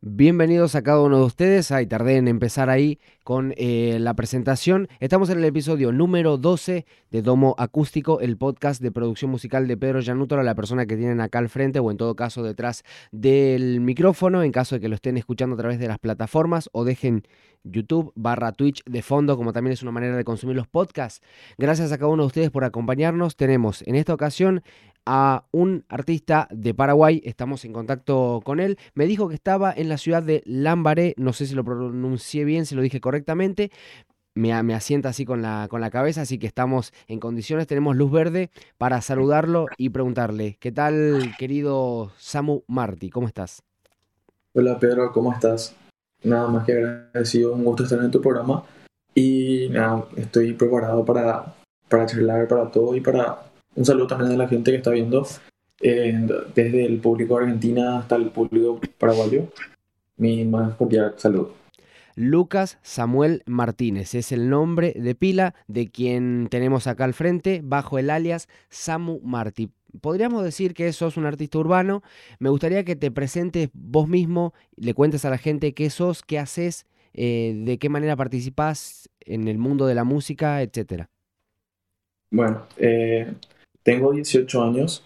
Bienvenidos a cada uno de ustedes. Ay, tardé en empezar ahí con eh, la presentación. Estamos en el episodio número 12 de Domo Acústico, el podcast de producción musical de Pedro Llanutora, la persona que tienen acá al frente o en todo caso detrás del micrófono, en caso de que lo estén escuchando a través de las plataformas o dejen YouTube barra Twitch de fondo, como también es una manera de consumir los podcasts. Gracias a cada uno de ustedes por acompañarnos. Tenemos en esta ocasión a un artista de Paraguay, estamos en contacto con él. Me dijo que estaba en la ciudad de Lambaré, no sé si lo pronuncié bien, si lo dije correctamente. Me, me, asienta así con la, con la cabeza, así que estamos en condiciones, tenemos luz verde para saludarlo y preguntarle, ¿qué tal querido Samu Marti? ¿Cómo estás? Hola Pedro, ¿cómo estás? Nada más que agradecido, un gusto estar en tu programa y nada, estoy preparado para, para charlar para todo y para un saludo también a la gente que está viendo, desde el público argentina hasta el público paraguayo. Mi más cordial saludo. Lucas Samuel Martínez es el nombre de pila de quien tenemos acá al frente, bajo el alias Samu Martí. Podríamos decir que sos un artista urbano. Me gustaría que te presentes vos mismo, le cuentes a la gente qué sos, qué haces, eh, de qué manera participás en el mundo de la música, etcétera. Bueno, eh, tengo 18 años,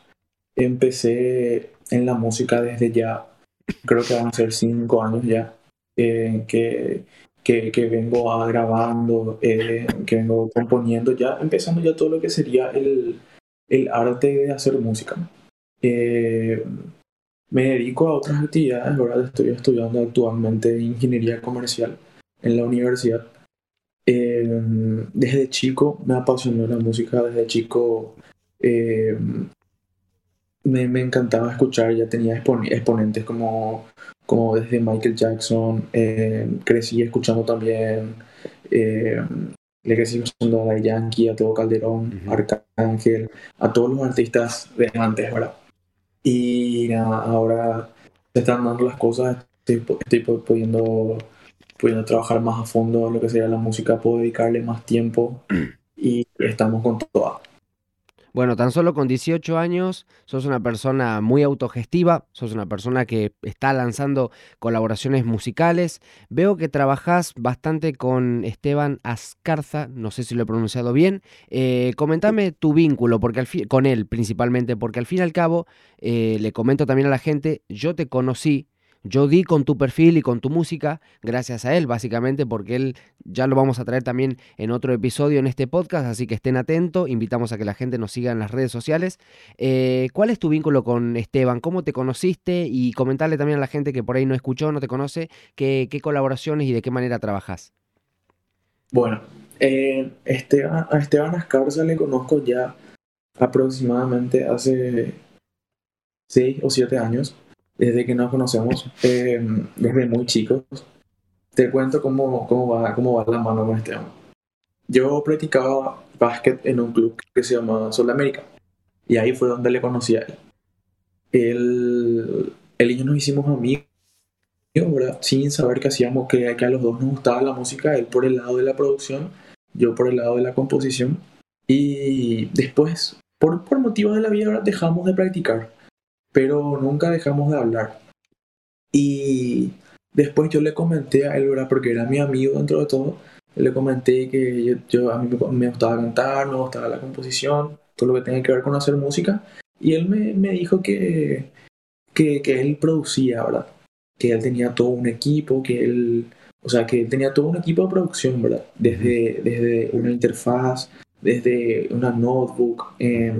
empecé en la música desde ya, creo que van a ser 5 años ya, eh, que, que, que, vengo grabando, que vengo componiendo, ya empezando ya todo lo que sería el, el arte de hacer música. Eh, me dedico a otras actividades, ahora estoy estudiando actualmente ingeniería comercial en la universidad. desde chico me apasionó la música, desde chico eh, me, me, encantaba escuchar, ya tenía exponentes como, como desde Michael Jackson, eh, crecí escuchando también, eh, le crecí escuchando a Yankee, a Todo Calderón, uh -huh. Arcángel, a todos los artistas de antes, ¿verdad? Y nada, ahora se están dando las cosas, estoy, estoy pudiendo, pudiendo trabajar más a fondo lo que sería la música, puedo dedicarle más tiempo y estamos con todo. Bueno, tan solo con 18 años sos una persona muy autogestiva, sos una persona que está lanzando colaboraciones musicales. Veo que trabajás bastante con Esteban Ascarza, no sé si lo he pronunciado bien. Eh, comentame tu vínculo porque con él principalmente, porque al fin y al cabo, eh, le comento también a la gente, yo te conocí yo di con tu perfil y con tu música gracias a él, básicamente, porque él ya lo vamos a traer también en otro episodio en este podcast, así que estén atentos, invitamos a que la gente nos siga en las redes sociales. Eh, ¿Cuál es tu vínculo con Esteban? ¿Cómo te conociste? Y comentarle también a la gente que por ahí no escuchó, no te conoce, qué, colaboraciones y de qué manera trabajas. Bueno, eh, Esteban, a Esteban Ascarza le conozco ya aproximadamente hace seis o siete años desde que nos conocemos, eh, desde muy chicos. Te cuento cómo, cómo, va, cómo va la mano con este hombre. Yo practicaba básquet en un club que se llama Sol América. Y ahí fue donde le conocí a él. Él, él y yo nos hicimos amigos, ¿verdad? sin saber que hacíamos, que, que a los dos nos gustaba la música, él por el lado de la producción, yo por el lado de la composición. Y después, por, por motivos de la vida, dejamos de practicar pero nunca dejamos de hablar. Y después yo le comenté a él, ¿verdad? porque era mi amigo dentro de todo, le comenté que yo, yo, a mí me gustaba cantar, me gustaba la composición, todo lo que tenga que ver con hacer música, y él me, me dijo que, que, que, él producía, ¿verdad? Que él tenía todo un equipo, que él, o sea, que él tenía todo un equipo de producción, ¿verdad? Desde, desde una interfaz, desde una notebook, eh,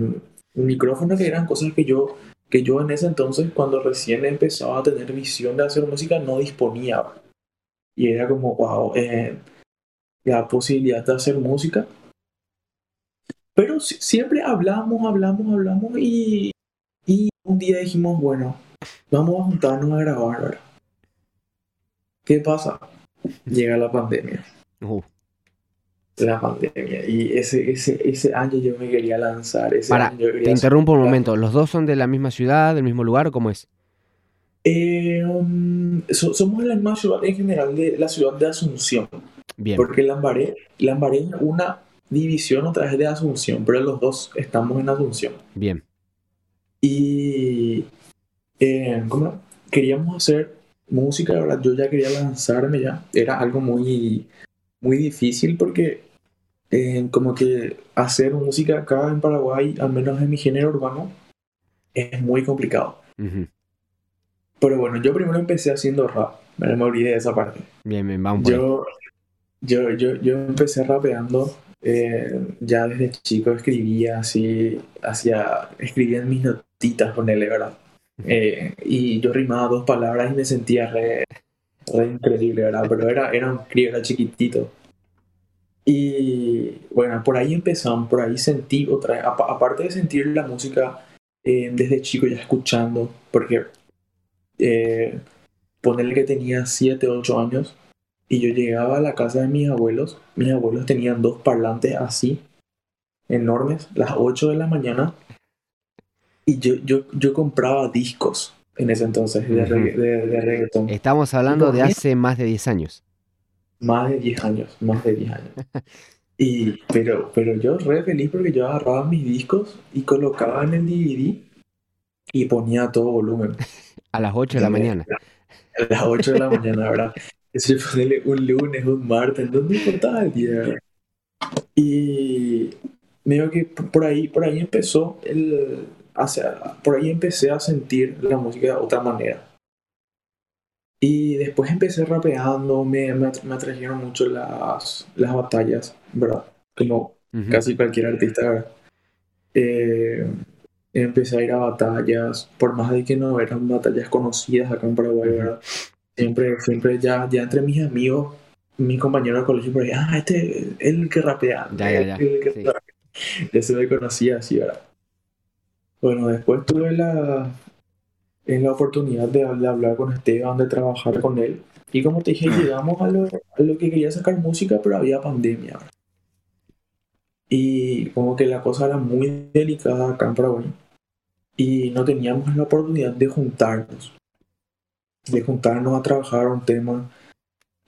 un micrófono, que eran cosas que yo que yo en ese entonces, cuando recién empezaba a tener visión de hacer música, no disponía. Y era como, wow, eh, la posibilidad de hacer música. Pero siempre hablamos, hablamos, hablamos y, y un día dijimos, bueno, vamos a juntarnos a grabar, ¿verdad? ¿Qué pasa? Llega la pandemia. Uh la pandemia. Y ese, ese, ese año yo me quería lanzar. Ese Para, año yo quería te interrumpo un momento. ¿Los dos son de la misma ciudad, del mismo lugar o cómo es? Eh, um, so, somos de la misma ciudad en general, de la ciudad de Asunción. Bien. Porque Lambaré, Lambaré es una división otra vez de Asunción, pero los dos estamos en Asunción. Bien. Y eh, ¿cómo? queríamos hacer música, ¿verdad? Yo ya quería lanzarme ya. Era algo muy, muy difícil porque eh, como que hacer música acá en Paraguay, al menos en mi género urbano, es muy complicado. Pero bueno, yo primero empecé haciendo rap. Me, me olvidé de esa parte. Bien, bien, vamos. Yo, yo, yo, yo empecé rapeando. eh, ya desde chico escribía así, hacía, escribía en mis notitas con él, ¿verdad? Eh, y yo rimaba dos palabras y me sentía re, re increíble, ¿verdad? Pero era, era un crío, era chiquitito. Y bueno, por ahí empezamos, por ahí sentí otra vez, apa- aparte de sentir la música eh, desde chico ya escuchando, porque eh, ponerle que tenía 7, 8 años y yo llegaba a la casa de mis abuelos, mis abuelos tenían dos parlantes así, enormes, las 8 de la mañana, y yo, yo, yo compraba discos en ese entonces de, regga- de, de reggaetón. Estamos hablando de hace más de 10 años. Más de 10 años, más de 10 años. Y, pero, pero yo re feliz porque yo agarraba mis discos y colocaba en el DVD y ponía todo volumen. A las 8 de la mañana. A las 8 de la mañana, ¿verdad? Eso ponerle un lunes, un martes, no me importaba el día, ¿verdad? Y medio que por ahí, por ahí empezó el, hace- por ahí empecé a sentir la música de otra manera. Y después empecé rapeando, me, me, me atrajeron mucho las, las batallas, ¿verdad? Como casi cualquier artista, ¿verdad? Eh, empecé a ir a batallas, por más de que no eran batallas conocidas acá en Paraguay. ¿verdad? Siempre, siempre ya, ya entre mis amigos, mis compañeros de colegio, por ahí, ah, este es el que rapea, Ya, ya, ya, el que sí. rapea". Ya se me conocía así, ¿verdad? Bueno, después tuve la, en la oportunidad de, de hablar con Esteban, de trabajar con él. Y como te dije, llegamos a lo, a lo que quería sacar música, pero había pandemia. Y como que la cosa era muy delicada acá en Paraguay. Y no teníamos la oportunidad de juntarnos. De juntarnos a trabajar un tema.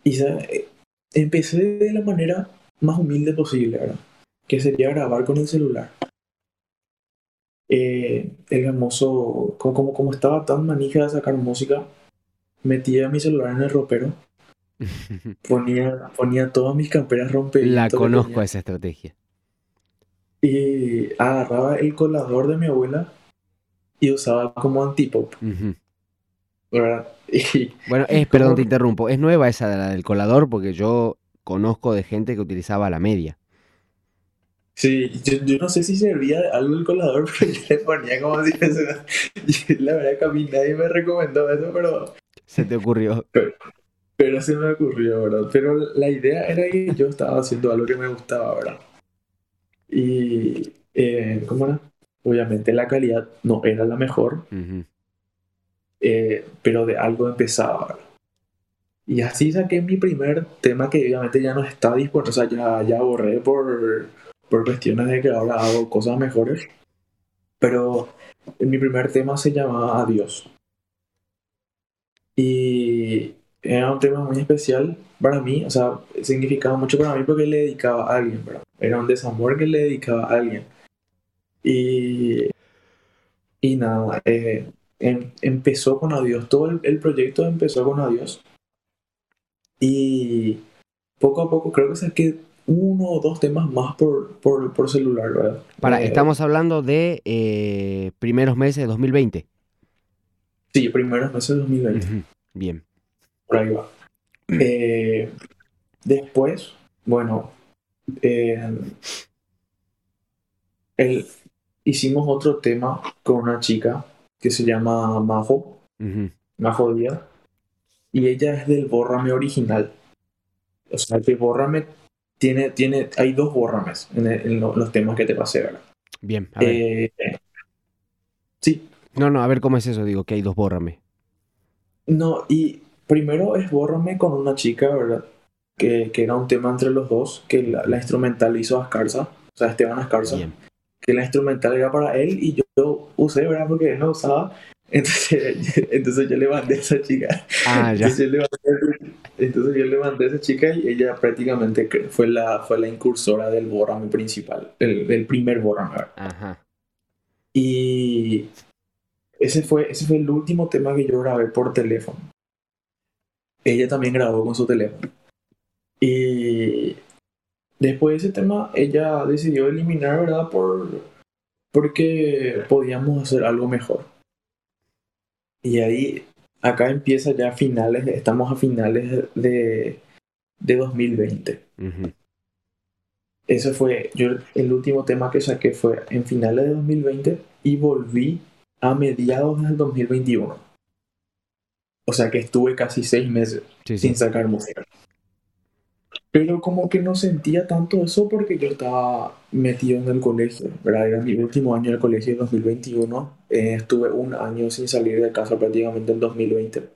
Y se- empecé de la manera más humilde posible, ¿verdad? Que sería grabar con el celular. Eh, el famoso, como, como, como estaba tan manija de sacar música, metía mi celular en el ropero, ponía, ponía todas mis camperas rompeditas La conozco esa estrategia. y agarraba el colador de mi abuela y usaba como antipop. Y Bueno, es, perdón, como- te interrumpo. Es nueva esa de la del colador porque yo conozco de gente que utilizaba la media. Sí, yo, yo no sé si servía algo el colador, pero yo le ponía como si fuese... La verdad que a mí nadie me recomendó eso, pero, Se te ocurrió. pero se me ocurrió, ¿verdad? Pero la idea era que yo estaba haciendo algo que me gustaba, ¿verdad? Y, eh, ¿cómo era? Obviamente la calidad no era la mejor, eh, pero de algo empezaba, ¿verdad? Y así saqué mi primer tema que obviamente ya no está disponible, o sea, ya, ya borré por, por cuestiones de que ahora hago cosas mejores. Pero mi primer tema se llamaba Adiós. Y era un tema muy especial para mí, o sea, significaba mucho para mí porque le dedicaba a alguien, ¿verdad? Era un desamor que le dedicaba a alguien. Y, y nada, eh, em- empezó con Adiós, todo el, el proyecto empezó con Adiós. Y poco a poco creo que saqué uno o dos temas más por, por, por celular, ¿verdad? Para, Eh, estamos hablando de eh, primeros meses de 2020. Sí, primeros meses de 2020. Ujú. Bien. Por ahí va. Eh, después, bueno, el- hicimos otro tema con una chica que se llama Majo. Majo Díaz, y ella es del Bórrame original. O sea, que Bórrame tiene, tiene, hay dos Bórrames en, el- en lo- los temas que te pasé, ¿verdad? Bien. A ver. Eh, sí, No, no, a ver cómo es eso. Digo que hay dos bórrame. No, y primero es Bórrame con una chica, ¿verdad? Que, que era un tema entre los dos, que la, la instrumental hizo Ascarza, o sea, Esteban Ascarza, Bien. que la instrumental era para él y yo, yo usé, ¿verdad? Porque él no usaba. Entonces, entonces yo le mandé a esa chica. Ah, ya. Entonces yo, le mandé, entonces yo le mandé a esa chica y ella prácticamente fue la, fue la incursora del Bórrame principal, el, del primer ¿verdad? Ajá. Y ese fue, ese fue el último tema que yo grabé por teléfono. ella también grabó con su teléfono. Y después de ese tema, ella decidió eliminar, ¿verdad? Por, porque podíamos hacer algo mejor. Y ahí, acá empieza ya finales, estamos a finales de, de 2020. Ese fue, yo el último tema que saqué fue en finales de 2020 y volví a mediados del 2021. O sea que estuve casi seis meses sin sacar música. Pero como que no sentía tanto eso porque yo estaba metido en el colegio, ¿verdad? Era mi último año del colegio en 2021. Eh, estuve un año sin salir de casa prácticamente en 2020.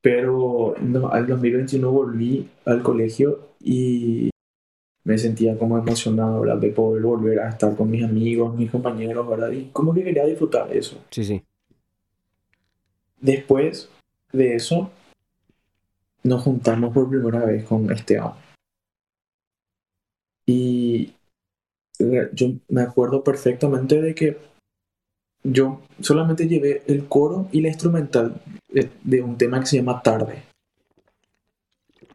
Pero no, al 2021 volví al colegio y me sentía como emocionado, ¿verdad? De poder volver a estar con mis amigos, mis compañeros, ¿verdad? Y como que quería disfrutar eso. Sí, sí. Después de eso, nos juntamos por primera vez con Esteban. Y yo me acuerdo perfectamente de que yo solamente llevé el coro y la instrumental de, un tema que se llama Tarde.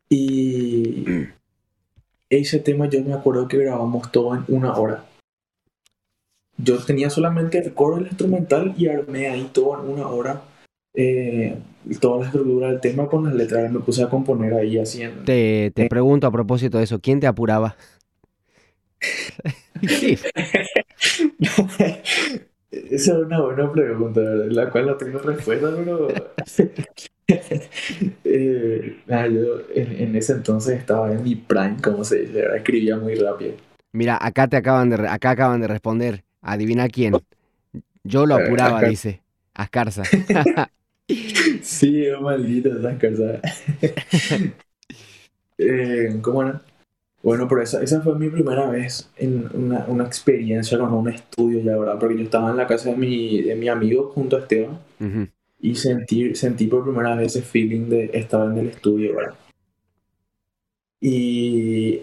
Y ese tema yo me acuerdo que grabamos todo en una hora. Yo tenía solamente el coro y la instrumental y armé ahí todo en una hora. Eh, toda la estructura del tema con las letras. Me puse a componer ahí así Te, te pregunto a propósito de eso, ¿quién te apuraba? Esa es una buena pregunta, la cual no tengo respuesta, pero... Eh, yo en, ese entonces estaba en mi prime, como se dice, escribía muy rápido. Mira, acá te acaban de, acá acaban de responder, adivina quién. Yo lo apuraba, dice, Ascarza. sí, oh, maldito Ascarza. eh, ¿Cómo era? Bueno, pero esa, esa fue mi primera vez en una, una, experiencia con un estudio ya, ¿verdad? Porque yo estaba en la casa de mi, de mi amigo junto a Esteban y sentí, sentí por primera vez ese feeling de estar en el estudio, ¿verdad? Y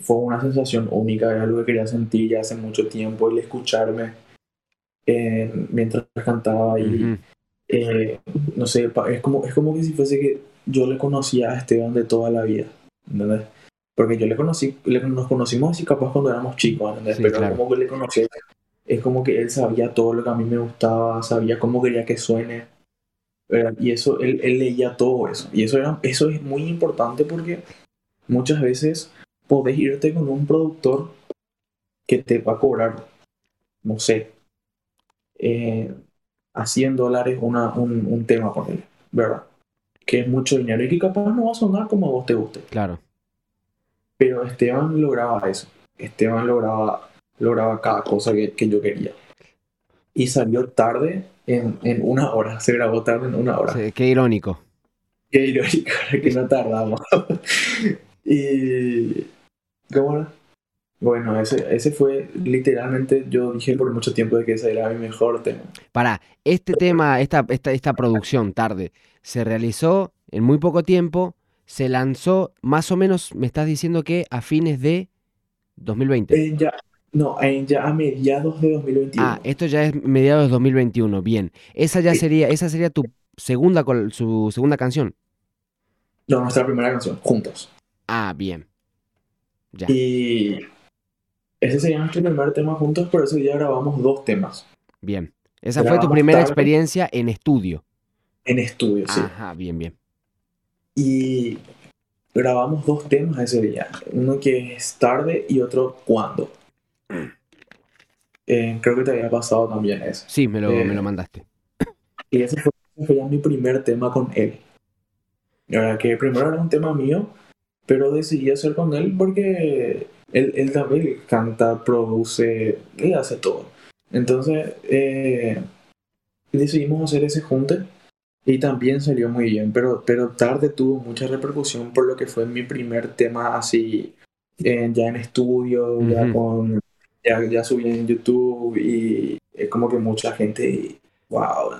fue una sensación única, era algo que quería sentir ya hace mucho tiempo, el escucharme eh, mientras cantaba y eh, no sé, es como, es como que si fuese que yo le conocía a Esteban de toda la vida, ¿entendés? Porque yo le conocí, nos conocimos así capaz cuando éramos chicos, Pero como que le conocí, es como que él sabía todo lo que a mí me gustaba, sabía cómo quería que suene. Y eso, él, él, leía todo eso. Y eso, era, eso es muy importante porque muchas veces podés irte con un productor que te va a cobrar, no sé, eh, a 100 dólares una, un, un tema con él, ¿verdad? Que es mucho dinero y que capaz no va a sonar como a vos te guste. Claro. Pero Esteban lograba eso. Esteban lograba, lograba cada cosa que, que yo quería. Y salió tarde en, en, una hora. Se grabó tarde en una hora. qué irónico. Qué irónico, que no tardamos. y. ¿Cómo era? Bueno, ese, ese fue literalmente, yo dije por mucho tiempo de que ese era mi mejor tema. Para, este tema, esta, esta, esta producción tarde, se realizó en muy poco tiempo se lanzó más o menos, me estás diciendo que a fines de 2020. ya, no, ya a mediados de 2021. Ah, esto ya es mediados de 2021, bien. Esa ya sería, esa sería tu segunda, su segunda canción. No, nuestra primera canción, juntos. Ah, bien. Ya. Y ese sería nuestro primer tema juntos, por eso ya grabamos dos temas. Bien. Esa fue tu primera experiencia en estudio. En estudio, sí. Ajá, bien, bien. Y grabamos dos temas ese día. Uno que es tarde y otro cuándo. Eh, creo que te había pasado también eso. Sí, me lo, me lo eh, mandaste. Y ese fue, ya mi primer tema con él. La que primero era un tema mío, pero decidí hacer con él porque él, él también canta, produce, y hace todo. Entonces, eh, decidimos hacer ese junte y también salió muy bien, pero, pero tarde tuvo mucha repercusión por lo que fue mi primer tema así, ya en estudio, ya con ya, ya subí en YouTube y es como que mucha gente, wow.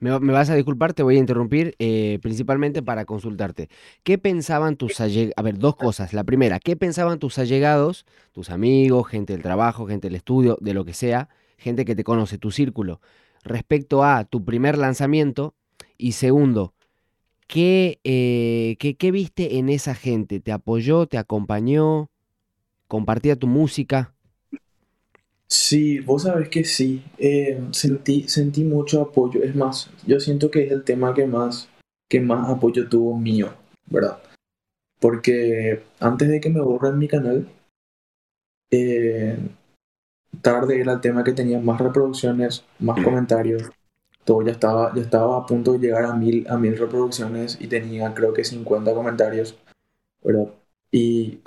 Me, vas a disculpar, te voy a interrumpir, eh, principalmente para consultarte. ¿Qué pensaban tus allegados? A ver, dos cosas. La primera, ¿qué pensaban tus allegados, tus amigos, gente del trabajo, gente del estudio, de lo que sea, gente que te conoce, tu círculo, respecto a tu primer lanzamiento y segundo, ¿qué, eh, qué, qué viste en esa gente? ¿Te apoyó, te acompañó, compartía tu música? Sí, vos sabés que sí. Eh, sentí, sentí mucho apoyo. Es más, yo siento que es el tema que más, que más apoyo tuvo mío, ¿verdad? Porque antes de que me borren mi canal, eh, tarde era el tema que tenía más reproducciones, más comentarios. Todo ya estaba, ya estaba a punto de llegar a mil, a mil reproducciones y tenía creo que 50 comentarios, ¿verdad? Y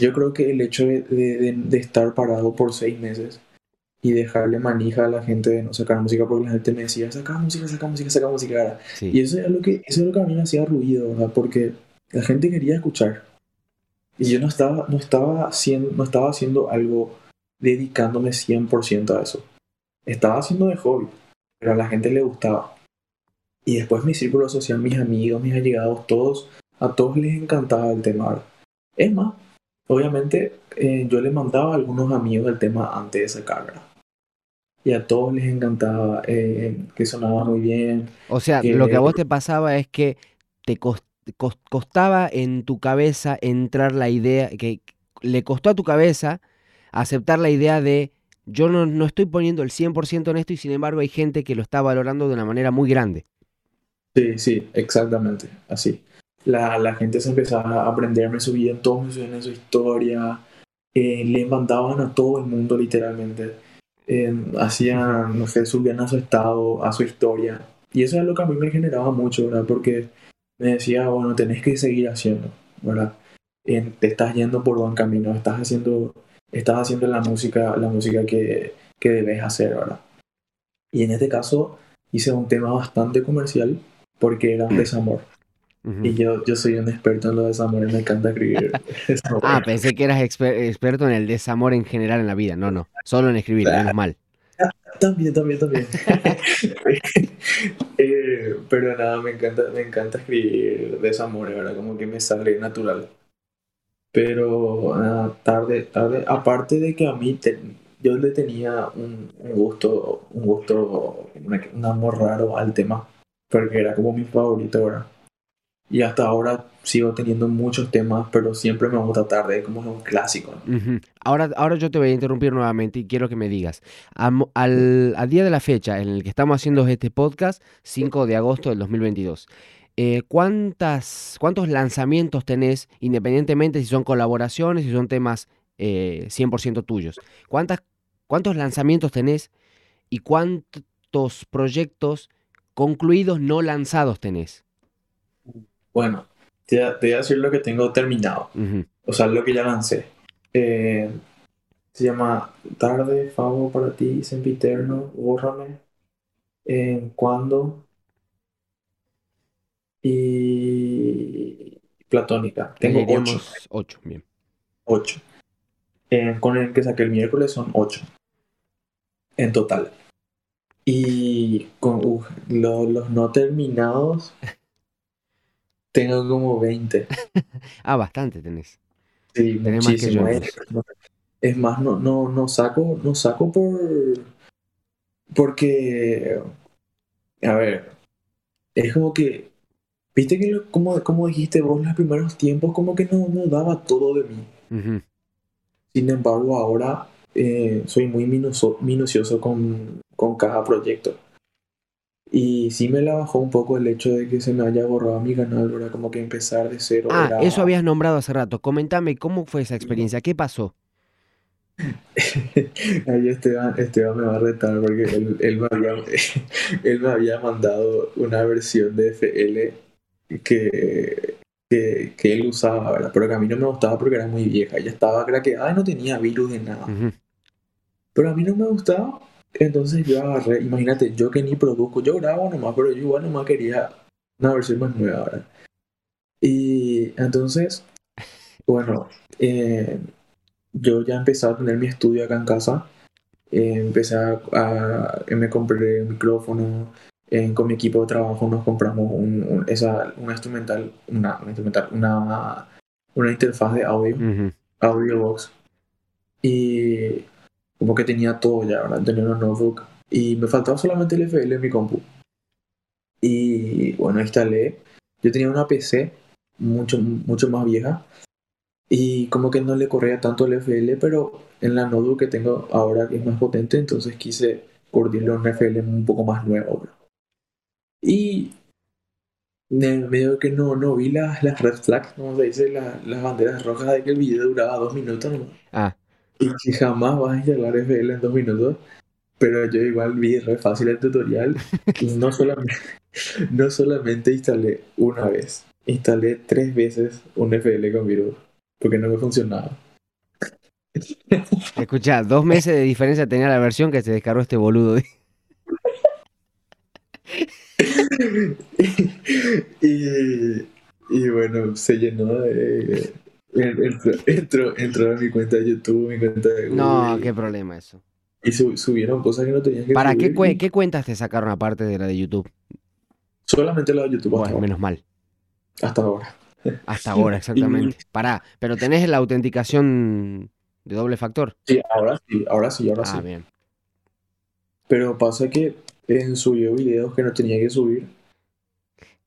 yo creo que el hecho de, de- de estar parado por seis meses y dejarle manija a la gente de no sacar música porque la gente me decía, saca música, saca música, saca música. Y eso es lo que, eso es lo que a mí me hacía ruido, ¿verdad? Porque la gente quería escuchar. Y yo no estaba, no estaba haciendo, no estaba haciendo algo dedicándome 100% a eso. Estaba haciendo de hobby, pero a la gente le gustaba. Y después mi círculo social, mis amigos, mis allegados, todos, a todos les encantaba el tema. Es más, obviamente eh, yo le mandaba a algunos amigos el tema antes de sacar, ¿verdad? Y a todos les encantaba, eh, que sonaba muy bien, O sea, que lo que a vos te pasaba es que te cos- cos- costaba en tu cabeza entrar la idea, que le costó a tu cabeza aceptar la idea de yo no, no estoy poniendo el 100% en esto y sin embargo hay gente que lo está valorando de una manera muy grande. Sí, sí, exactamente, así. La, la gente se empezaba a aprenderme, subían todos me subían en su historia, eh, le mandaban a todo el mundo literalmente, Eh, hacían, no sé, subían a su estado, a su historia, y eso es lo que a mí me generaba mucho, ¿verdad? Porque me decía, bueno, tenés que seguir haciendo, ¿verdad? Te estás yendo por buen camino, estás haciendo, estás haciendo la música, la música que, que debes hacer, ¿verdad? Y en este caso hice un tema bastante comercial porque era un desamor. Y yo, yo soy un experto en los desamores, me encanta escribir. Ah, pensé que eras exper- experto en el desamor en general en la vida. No, no, solo en escribir, menos mal. También, también, también. Eh, pero nada, me encanta, me encanta escribir desamores, ¿verdad? Como que me sale natural. Pero nada, tarde, tarde, aparte de que a mí yo le tenía un, gusto, un gusto, un amor raro al tema, porque era como mi favorito, ¿verdad? Y hasta ahora sigo teniendo muchos temas, pero siempre me gusta tarde, como es un clásico. Ahora, ahora yo te voy a interrumpir nuevamente y quiero que me digas, am- al, al día de la fecha en el que estamos haciendo este podcast, 5 de agosto del 2022, eh, ¿cuántas, ¿cuántos lanzamientos tenés, independientemente si son colaboraciones, si son temas eh, 100% tuyos? ¿Cuántas, ¿Cuántos lanzamientos tenés y cuántos proyectos concluidos no lanzados tenés? Bueno, te, te voy a decir lo que tengo terminado. O sea, lo que ya lancé. Eh, se llama Tarde, Favo para ti, Sempiterno, Bórrame, en Cuando y Platónica. Tengo ocho. Ocho, bien. Ocho. Eh, con el que saqué el miércoles son ocho. En total. Y con lo- los no terminados tengo como 20. Ah, bastante tenés. Sí, Tenés más que yo, muchísimo. Es, entonces. es más, no, no, no saco, no saco por porque a ver, es como que viste que lo- como, como dijiste vos los primeros tiempos como que no, no daba todo de mí. Sin embargo, ahora eh, soy muy minuso- minucioso con, con cada proyecto. Y sí me la bajó un poco el hecho de que se me haya borrado mi canal, ¿verdad? Como que empezar de cero Ah, era... eso habías nombrado hace rato. Comentame cómo fue esa experiencia, qué pasó. Ahí Esteban, Esteban me va a retar porque él, él me había, él me había mandado una versión de FL que, que, que él usaba, ¿verdad? Pero que a mí no me gustaba porque era muy vieja. Ya estaba craqueada y no tenía virus de nada. Ujú. Pero a mí no me gustaba. Entonces yo agarré, imagínate, yo que ni produzco, yo grabo nomás, pero yo igual nomás quería una versión más nueva, ¿verdad? Y entonces, bueno, eh, yo ya empecé a tener mi estudio acá en casa. Eh, empecé a, a- me compré un micrófono. Eh, con mi equipo de trabajo nos compramos un, un- esa, una instrumental, una, una instrumental, una, una interfaz de audio, box. Y como que tenía todo ya, ¿verdad? Tenía una notebook. Y me faltaba solamente el FL en mi compu. Y bueno, instalé. Yo yo tenía una PC mucho, mucho más vieja y como que no le corría tanto el FL, pero en la notebook que tengo ahora que es más potente, entonces quise curtirle un FL un poco más nuevo. Bro. Y medio que no, no vi las, las red flags, como se dice, las banderas rojas de que el video duraba dos minutos Ah. Y que jamás vas a instalar FL en dos minutos. Pero yo igual vi re fácil el tutorial y no solamente, no solamente instalé una vez, instalé tres veces un FL con virus porque no me funcionaba. Escucha, dos meses de diferencia tenía la versión que se descargó este boludo. Y, y bueno, se llenó de... Entró, entró, a mi cuenta de YouTube, mi cuenta de Google. No, qué problema eso. Y subieron cosas que no tenían que ¿Para subir. qué, qué cuentas te sacaron aparte de la de YouTube? Solamente la de YouTube. Bueno, hasta ahora. menos mal. Hasta ahora. Hasta ahora, exactamente. Pará, pero tenés la autenticación de doble factor. Sí, ahora sí, ahora sí, ahora Ah, sí. bien. Pero pasa que en subió videos que no tenía que subir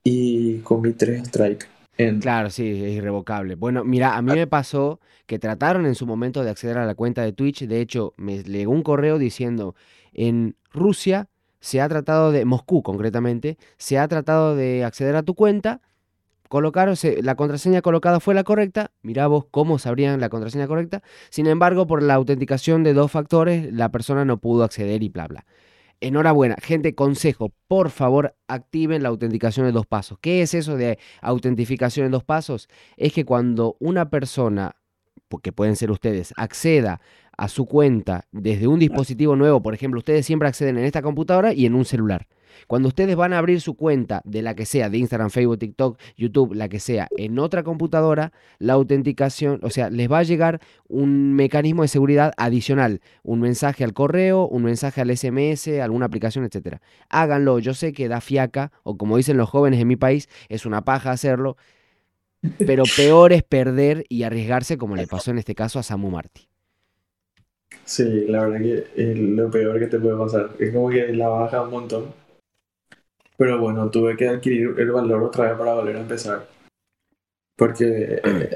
y comí tres strikes. En... Claro, sí, es irrevocable. Bueno, mira, a mí me pasó que trataron en su momento de acceder a la cuenta de Twitch. De hecho, me llegó un correo diciendo, en Rusia se ha tratado de, Moscú concretamente, se ha tratado de acceder a tu cuenta. Colocaron, la contraseña colocada fue la correcta. Mirá vos cómo sabrían la contraseña correcta. Sin embargo, por la autenticación de dos factores, la persona no pudo acceder y bla, bla. Enhorabuena. Gente, consejo, por favor, activen la autenticación de dos pasos. ¿Qué es eso de autentificación en dos pasos? Es que cuando una persona, porque pueden ser ustedes, acceda a su cuenta desde un dispositivo nuevo, por ejemplo, ustedes siempre acceden en esta computadora y en un celular. Cuando ustedes van a abrir su cuenta de la que sea, de Instagram, Facebook, TikTok, YouTube, la que sea, en otra computadora, la autenticación, o sea, les va a llegar un mecanismo de seguridad adicional, un mensaje al correo, un mensaje al SMS, alguna aplicación, etcétera. Háganlo, yo sé que da fiaca, o como dicen los jóvenes en mi país, es una paja hacerlo, pero peor es perder y arriesgarse como le pasó en este caso a Samu Martí. Sí, la verdad que es lo peor que te puede pasar. Es como que la baja un montón. Pero bueno, tuve que adquirir el valor otra vez para volver a empezar. Porque eh,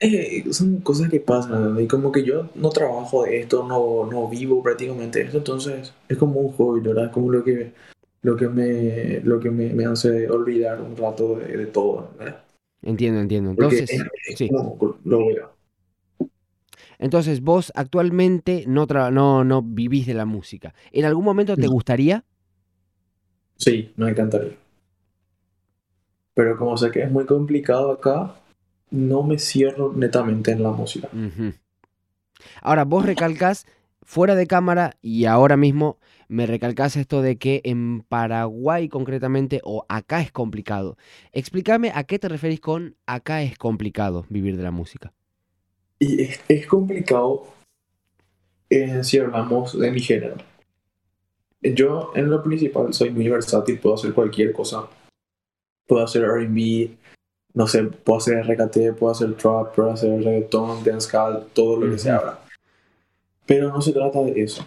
eh, son cosas que pasan. Y como que yo no trabajo de esto, no, no vivo prácticamente esto. Entonces es como un hobby, ¿verdad? Es como lo que, lo que, me, lo que me, me hace olvidar un rato de, de todo, ¿verdad? Entiendo, entiendo. Porque Entonces, es, es sí. lo veo. Entonces, vos actualmente no, no, no vivís de la música. ¿En algún momento te gustaría? Sí, me encantaría. Pero como sé que es muy complicado acá, no me cierro netamente en la música. Ahora, vos recalcás fuera de cámara y ahora mismo me recalcás esto de que en Paraguay concretamente o acá es complicado. Explícame a qué te referís con acá es complicado vivir de la música. Y es, es complicado eh, si hablamos de mi género. Yo en lo principal soy muy versátil, puedo hacer cualquier cosa. Puedo hacer R&B, no sé, puedo hacer RKT, puedo hacer trap, puedo hacer reggaeton, dancehall, todo lo que se abra. Pero no se trata de eso.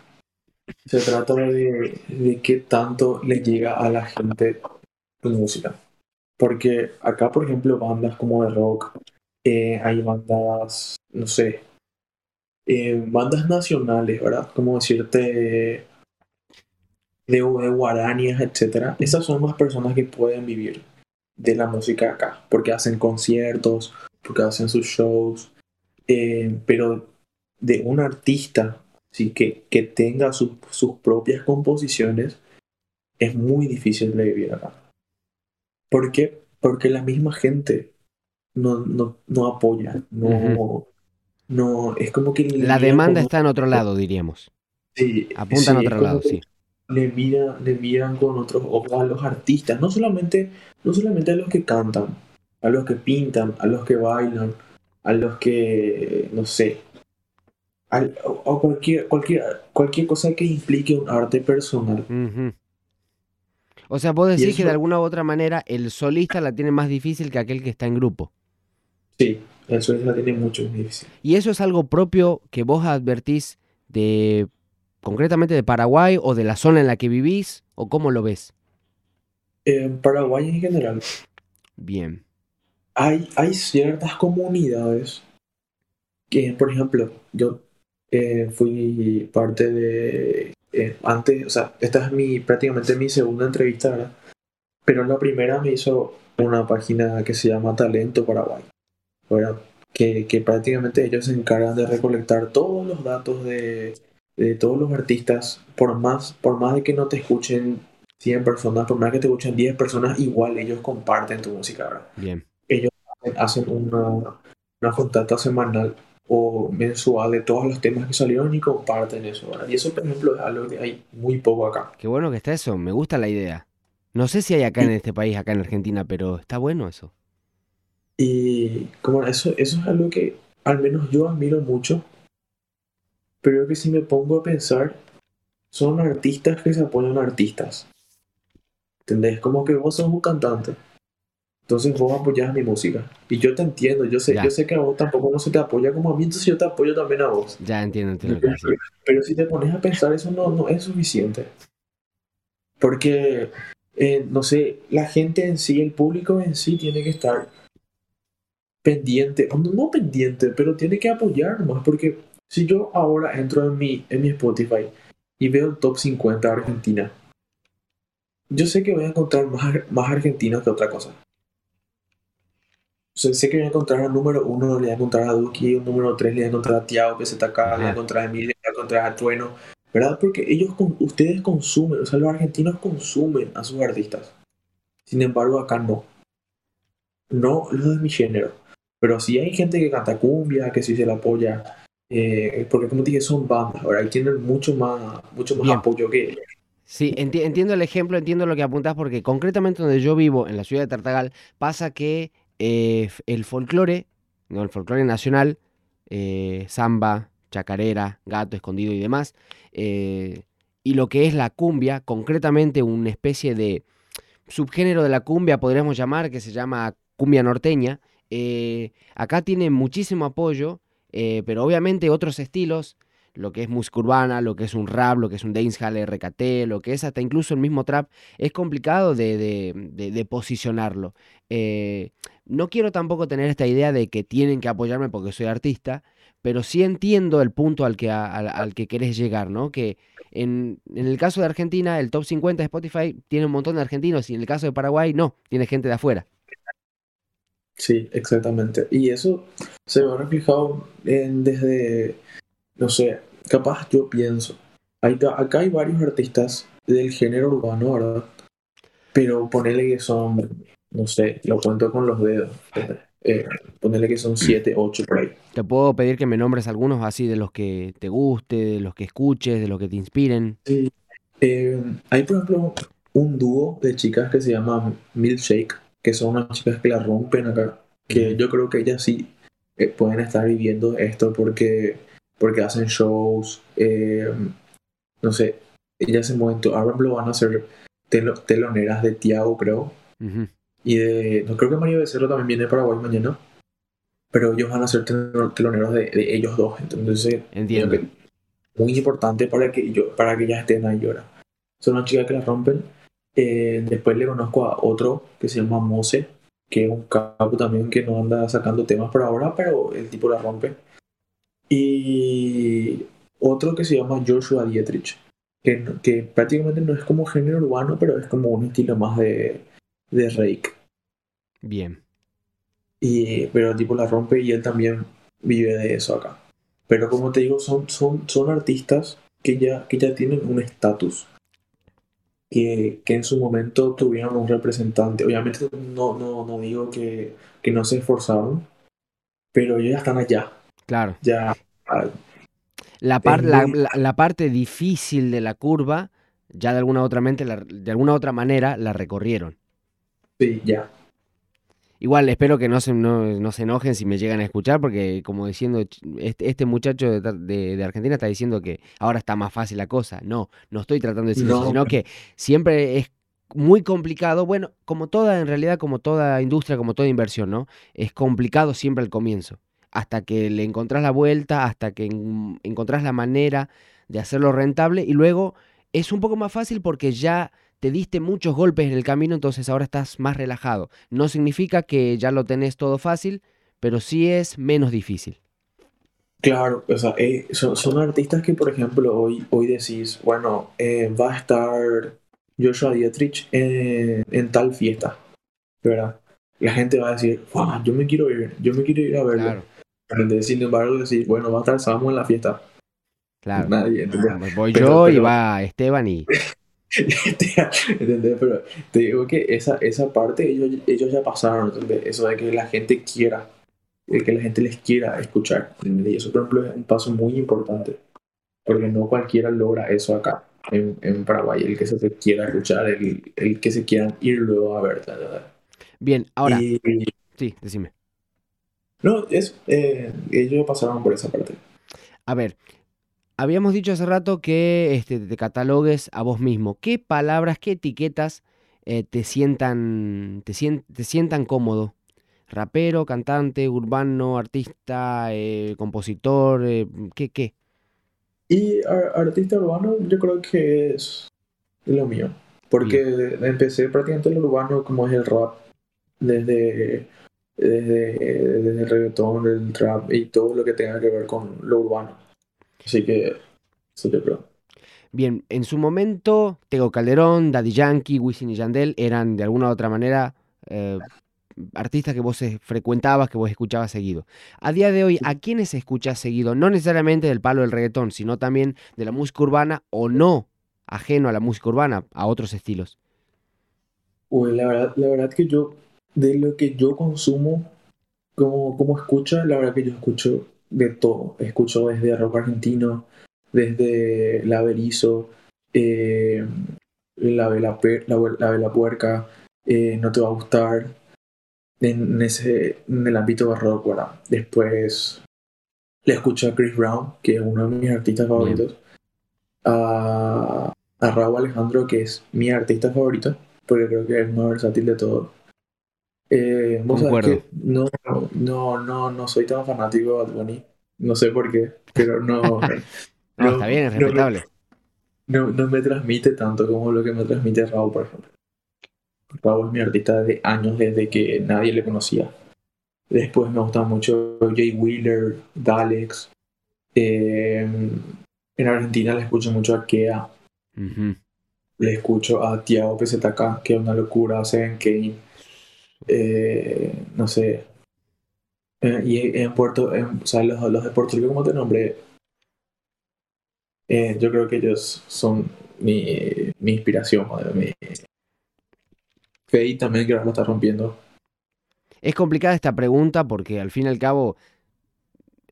Se trata de, de qué tanto le llega a la gente tu música. Porque acá, por ejemplo, bandas como de rock, eh, hay bandas, no sé, eh, bandas nacionales, ¿verdad? Como decirte de, de etcétera. Esas son las personas que pueden vivir de la música acá, porque hacen conciertos, porque hacen sus shows, eh, pero de un artista sí, que, que tenga sus- propias composiciones es muy difícil de vivir acá. ¿Por qué? Porque la misma gente no, no, no apoya, no. No, es como que La mira demanda como- está en otro lado, diríamos. sí, Apunta en sí, otro es como lado, sí. le miran, le miran con otros ojos a los artistas, no solamente, no solamente a los que cantan, a los que pintan, a los que bailan, a los que, no sé, a, a cualquier, cualquier, cualquier cosa que implique un arte personal. O sea, vos decís que de alguna u otra manera el solista la tiene más difícil que aquel que está en grupo. Sí, eso la tiene mucho más difícil. ¿Y eso es algo propio que vos advertís de concretamente de Paraguay o de la zona en la que vivís o cómo lo ves? En Paraguay en general, Bien. Hay, hay ciertas comunidades que, por ejemplo, yo eh, fui parte de, eh, antes, o sea, esta es mi, prácticamente mi segunda entrevista, ¿verdad? Pero la primera me hizo una página que se llama Talento Paraguay, ¿verdad? Que, que prácticamente ellos se encargan de recolectar todos los datos de, de todos los artistas, por más, por más de que no te escuchen 100 personas, por más que te escuchen 10 personas, igual ellos comparten tu música, ¿verdad? Bien. Ellos hacen una, una contacta semanal o mensual de todos los temas que salieron y comparten eso, ¿verdad? Y eso, por ejemplo, es algo que hay muy poco acá. Qué bueno que está eso, me gusta la idea. No sé si hay acá en este país, acá en Argentina, pero está bueno eso. Y como eso, eso es algo que al menos yo admiro mucho, pero que si me pongo a pensar, son artistas que se apoyan a artistas. ¿Entendés? Como que vos sos un cantante. Entonces vos apoyas mi música. Y yo te entiendo, yo sé, Ya. yo sé que a vos tampoco no se te apoya como a mí, entonces yo te apoyo también a vos. Ya entiendo, entiendo Pero, decís. pero si te pones a pensar, eso no, no es suficiente. Porque, eh, no sé, la gente en sí, el público en sí tiene que estar pendiente, no, no pendiente, pero tiene que apoyar más. Porque si yo ahora entro en mi, en mi Spotify y veo el top 50 de Argentina, yo sé que voy a encontrar más, más argentinos que otra cosa. O sea, sé que voy a encontrar al número uno, le voy a encontrar a Duki, un número tres le voy a encontrar a Tiago, PZK, le voy a encontrar a Emilio, le voy a encontrar a Trueno, ¿verdad? Porque ellos, ustedes consumen, o sea, los argentinos consumen a sus artistas. Sin embargo, acá no. No los de mi género. Pero sí hay gente que canta cumbia, que sí se la apoya. eh, porque como te dije, son bandas, ahora y tienen mucho más, mucho más Bien. apoyo que Sí, enti- entiendo el ejemplo, entiendo lo que apuntás, porque concretamente donde yo vivo, en la ciudad de Tartagal, pasa que eh, el folclore, no, el folclore nacional, eh, samba, chacarera, gato escondido y demás, eh, y lo que es la cumbia, concretamente una especie de subgénero de la cumbia, podríamos llamar, que se llama cumbia norteña, eh, acá tiene muchísimo apoyo, eh, pero obviamente otros estilos, lo que es música urbana, lo que es un rap, lo que es un dancehall RKT, lo que es hasta incluso el mismo trap, es complicado de, posicionarlo. Eh, no quiero tampoco tener esta idea de que tienen que apoyarme porque soy artista, pero sí entiendo el punto al que, a- al que querés llegar, ¿no? Que en, en el caso de Argentina, el top 50 de Spotify tiene un montón de argentinos y en el caso de Paraguay, no, tiene gente de afuera. Sí, exactamente. Y eso se ve reflejado en, desde, no sé, capaz yo pienso, hay, acá hay varios artistas del género urbano, ¿verdad? Pero ponele que son, no sé, lo cuento con los dedos. Eh, ponele que son 7, 8 por ahí. Te puedo pedir que me nombres algunos así de los que te guste, de los que escuches, de los que te inspiren. Sí. Eh, hay, por ejemplo, un dúo de chicas que se llama Milkshake, que son unas chicas que la rompen acá, que yo creo que ellas sí eh, pueden estar viviendo esto porque, porque hacen shows, eh, no sé, ellas se mueven, to- ahora lo van a hacer telo- teloneras de Tiago, creo, Ujú. y de, no creo que Mario Becerro también viene a Paraguay mañana, pero ellos van a ser tel- teloneros de, de ellos dos, entonces Entiendo. creo que muy importante para que yo, para que ellas estén ahí ahora. Son unas chicas que la rompen. Eh, después le conozco a otro que se llama Mose, que es un capo también que no anda sacando temas por ahora, pero el tipo la rompe. Y otro que se llama Joshua Dietrich, que, que prácticamente no es como género urbano, pero es como un estilo más de, de rake. Bien. Y, pero el tipo la rompe y él también vive de eso acá. Pero como te digo, son, son, son artistas que ya, que ya tienen un estatus. Que, que en su momento tuvieron un representante. Obviamente no, no, no digo que, que no se esforzaron, pero ellos ya están allá. Claro. Ya, ah, La, par- la, muy- la- la parte difícil de la curva, ya de alguna otra mente, de alguna otra manera la recorrieron. sí, ya. Igual espero que no se, no, no se enojen si me llegan a escuchar, porque como diciendo, este, este muchacho de, de- de Argentina está diciendo que ahora está más fácil la cosa. No, no estoy tratando de decir eso, No. sino que siempre es muy complicado, bueno, como toda, en realidad, como toda industria, como toda inversión, ¿no? Es complicado siempre al comienzo, hasta que le encontrás la vuelta, hasta que en- encontrás la manera de hacerlo rentable y luego es un poco más fácil porque ya te diste muchos golpes en el camino, entonces ahora estás más relajado. No significa que ya lo tenés todo fácil, pero sí es menos difícil. Claro, o sea, eh, son, son, artistas que, por ejemplo, hoy, hoy decís, bueno, eh, va a estar Joshua Dietrich en, en, tal fiesta, ¿verdad? La gente va a decir, yo me quiero ir, yo me quiero ir a verlo. Sin embargo, decir, bueno, va a estar Samu en la fiesta. Claro. Nadie, voy yo y va Esteban y... ¿Entendés? Pero te digo que esa, esa parte ellos, ellos ya pasaron, ¿entendés? Eso de que la gente quiera que la gente les quiera escuchar. Y eso, por ejemplo, es un paso muy importante, porque no cualquiera logra eso acá, en, en Paraguay, el que se quiera escuchar, el, el, que se quieran ir luego a ver. Bien, ahora... sí, decime. No, es, eh, ellos pasaron por esa parte. A ver, habíamos dicho hace rato que este, te catalogues a vos mismo. ¿Qué palabras, qué etiquetas eh, te, sientan, te, te sientan cómodo rapero, cantante, urbano, artista, eh, compositor, eh, ¿qué, qué? Y artista urbano yo creo que es lo mío, porque empecé prácticamente el urbano como es el rap, desde, desde, el reggaetón, el trap y todo lo que tenga que ver con lo urbano. Así que yo creo. Bien, en su momento, Tego Calderón, Daddy Yankee, Wisin y Yandel eran de alguna u otra manera eh, artistas que vos frecuentabas, que vos escuchabas seguido. A día de hoy, ¿a quiénes escuchas seguido? No necesariamente del palo del reggaetón, sino también de la música urbana o no ajeno a la música urbana, a otros estilos. Uy, la verdad, la verdad que yo, de lo que yo consumo como, como escucha, la verdad que yo escucho de todo. Escucho desde rock argentino, desde la Berizo, eh, la, vela, la, vela puerca, eh, no te va a gustar, en, ese, en el ámbito rock, ¿verdad? Después le escucho a Chris Brown, que es uno de mis artistas favoritos. A, a Raúl Alejandro, que es mi artista favorito, porque creo que es el más versátil de todos. Eh, que no, no, no, no soy tan fanático de Bad Bunny. No sé por qué, pero no. no, está bien, es respetable. No, no, me transmite tanto como lo que me transmite Raúl, por ejemplo. Raúl es mi artista desde años, desde que nadie le conocía. Después me gusta mucho Jay Wheeler, Dalex. Em, en Argentina le escucho mucho a Kea. Le escucho a Tiago PZK, que es una locura, Seven Kane. Eh, no sé. Eh, y en Puerto, sea, los, los, de Puerto Rico, como te nombré, eh, yo creo que ellos son mi, mi inspiración, mi, Fey también que ahora lo está rompiendo. Es complicada esta pregunta porque al fin y al cabo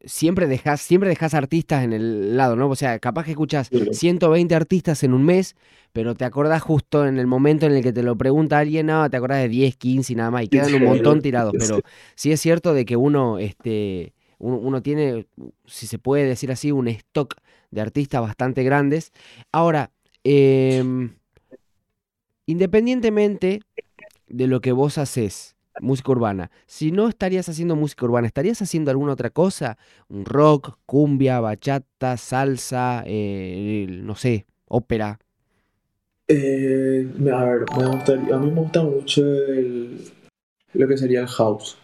siempre dejas, siempre dejas artistas en el lado, ¿no? O sea, capaz que escuchas 120 artistas en un mes, pero te acordás justo en el momento en el que te lo pregunta alguien, no, te acordás de 10, 15 y nada más, y quedan un montón tirados. Pero sí es cierto de que uno, este, uno, tiene, si se puede decir así, un stock de artistas bastante grandes. Ahora, em, independientemente de lo que vos haces, música urbana, si no estarías haciendo música urbana, ¿estarías haciendo alguna otra cosa? Un rock, cumbia, bachata, salsa, eh, no sé, ópera. Eh, a ver, a mí me gusta mucho lo que sería el house.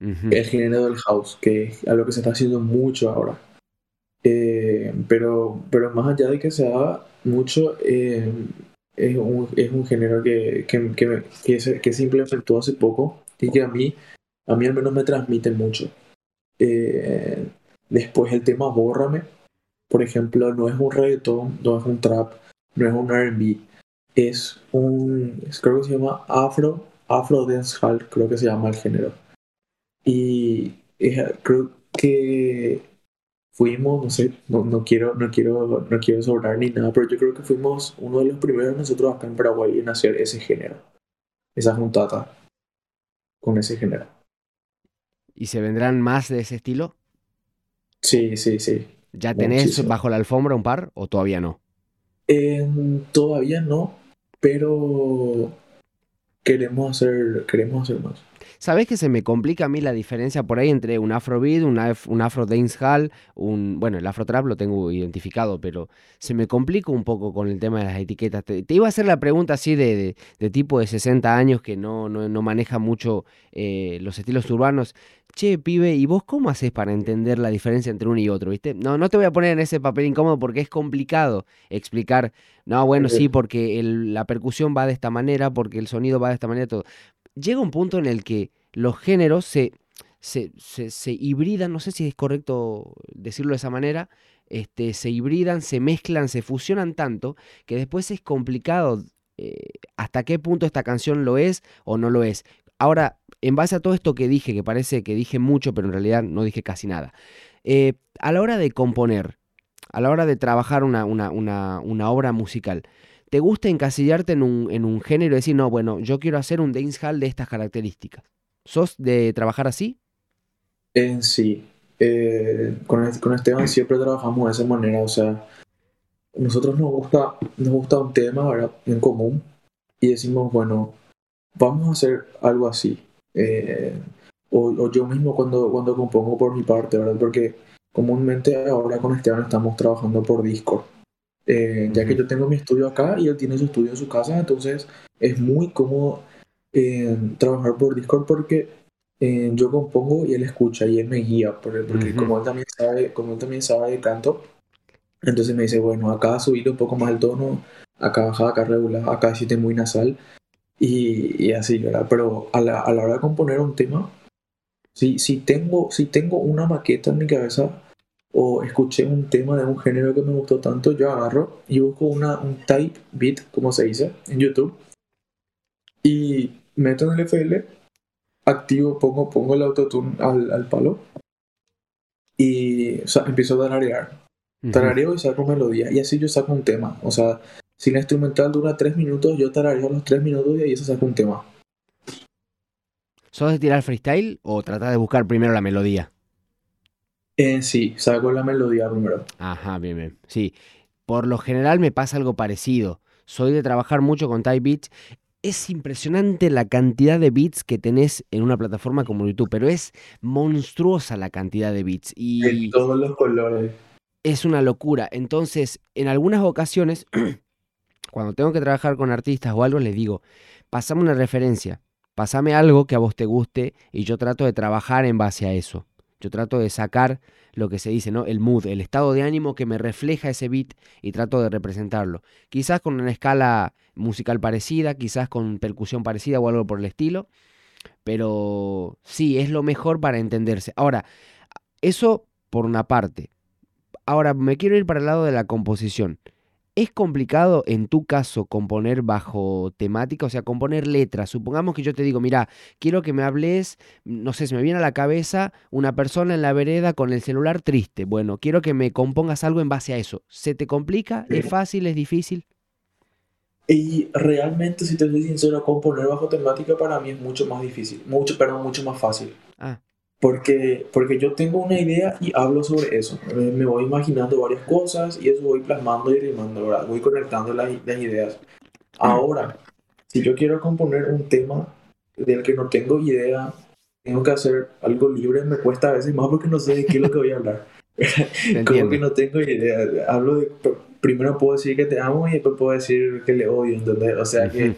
El género del house, que es algo que se está haciendo mucho ahora. Eh, pero, pero más allá de que se haga mucho, es un, es un género que, que, que, que, se, que hace poco y que a mí, a mí al menos me transmite mucho. Eh, después el tema Bórrame, por ejemplo, no es un reggaetón, no es un trap, no es un RB, es un, creo que se llama Afro, Afro Dancehall, creo que se llama el género. Y creo que fuimos, no sé, no, no, quiero, no, quiero, no quiero sobrar ni nada, pero yo creo que fuimos uno de los primeros nosotros acá en Paraguay en hacer ese género, esa juntata con ese género. ¿Y se vendrán más de ese estilo? Sí, sí, sí. ¿Ya tenés bajo la alfombra un par o todavía no? todavía no, pero queremos hacer, queremos hacer más. ¿Sabés que se me complica a mí la diferencia por ahí entre un afrobeat, un, un afro dancehall, un... Bueno, el afro trap lo tengo identificado, pero se me complica un poco con el tema de las etiquetas. Te, iba a hacer la pregunta así de, de, tipo de 60 años que no, no, maneja mucho eh, los estilos urbanos. Che, pibe, ¿y vos cómo haces para entender la diferencia entre uno y otro, viste? No, no te voy a poner en ese papel incómodo porque es complicado explicar, no, bueno, sí, porque la percusión va de esta manera, porque el sonido va de esta manera, todo llega un punto en el que los géneros se, se, se, hibridan, no sé si es correcto decirlo de esa manera, este, se hibridan, se mezclan, se fusionan tanto que después es complicado eh, hasta qué punto esta canción lo es o no lo es. Ahora, en base a todo esto que dije, que parece que dije mucho, pero en realidad no dije casi nada, eh, a la hora de componer, a la hora de trabajar una, una, una obra musical, ¿Te gusta encasillarte en un, en un género y decir, no, bueno, yo quiero hacer un dancehall de estas características? ¿Sos de trabajar así? En sí. Eh, con, Esteban siempre trabajamos de esa manera. O sea, nosotros nos gusta, nos gusta un tema en común y decimos, bueno, vamos a hacer algo así. Eh, o, yo mismo cuando, cuando compongo por mi parte, ¿verdad? Porque comúnmente ahora con Esteban estamos trabajando por Discord. Eh, ya que yo tengo mi estudio acá y él tiene su estudio en su casa, entonces es muy cómodo eh, trabajar por Discord porque eh, yo compongo y él escucha y él me guía, porque, como, él también sabe, como él también sabe de canto, entonces me dice, bueno, acá subir un poco más el tono, acá bajar, acá regular, acá siente muy nasal y, y, así, ¿verdad? Pero a la, a la hora de componer un tema, si, si, tengo, si tengo una maqueta en mi cabeza, o escuché un tema de un género que me gustó tanto, yo agarro y busco una, un type beat, como se dice, en YouTube, y meto en el FL, activo, pongo, pongo el autotune al, al palo y empiezo a tararear. Tarareo y saco melodía, y así yo saco un tema. O sea, si la instrumental dura 3 minutos, yo tarareo los 3 minutos y ahí se saca un tema. ¿Sos de tirar freestyle o tratar de buscar primero la melodía? Eh, sí, saco la melodía primero. Ajá, bien, bien. Sí, por lo general me pasa algo parecido. Soy de trabajar mucho con type beats. Es impresionante la cantidad de beats que tenés en una plataforma como YouTube, pero es monstruosa la cantidad de beats. Y en todos los colores. Es una locura. Entonces, en algunas ocasiones, cuando tengo que trabajar con artistas o algo, les digo, pasame una referencia, pasame algo que a vos te guste y yo trato de trabajar en base a eso. Yo trato de sacar lo que se dice, ¿no? El mood, el estado de ánimo que me refleja ese beat y trato de representarlo. Quizás con una escala musical parecida, quizás con percusión parecida o algo por el estilo. Pero sí, es lo mejor para entenderse. Ahora, eso por una parte. Ahora, me quiero ir para el lado de la composición. ¿Es complicado en tu caso componer bajo temática, o sea, componer letras? Supongamos que yo te digo, mira, quiero que me hables, no sé, se me viene a la cabeza una persona en la vereda con el celular triste. Bueno, quiero que me compongas algo en base a eso. ¿Se te complica? ¿Es fácil? ¿Es difícil? Y realmente, si te soy sincero, componer bajo temática para mí es mucho más difícil, mucho, pero mucho más fácil. Porque, porque yo tengo una idea y hablo sobre eso. Me, voy imaginando varias cosas y eso voy plasmando y rimando, ¿verdad? Voy conectando las, las ideas. Ahora, si yo quiero componer un tema del que no tengo idea, tengo que hacer algo libre, me cuesta a veces más porque no sé de qué es lo que voy a hablar. Como que no tengo idea. Hablo de. Primero puedo decir que te amo y después puedo decir que le odio, ¿entendés? O sea que.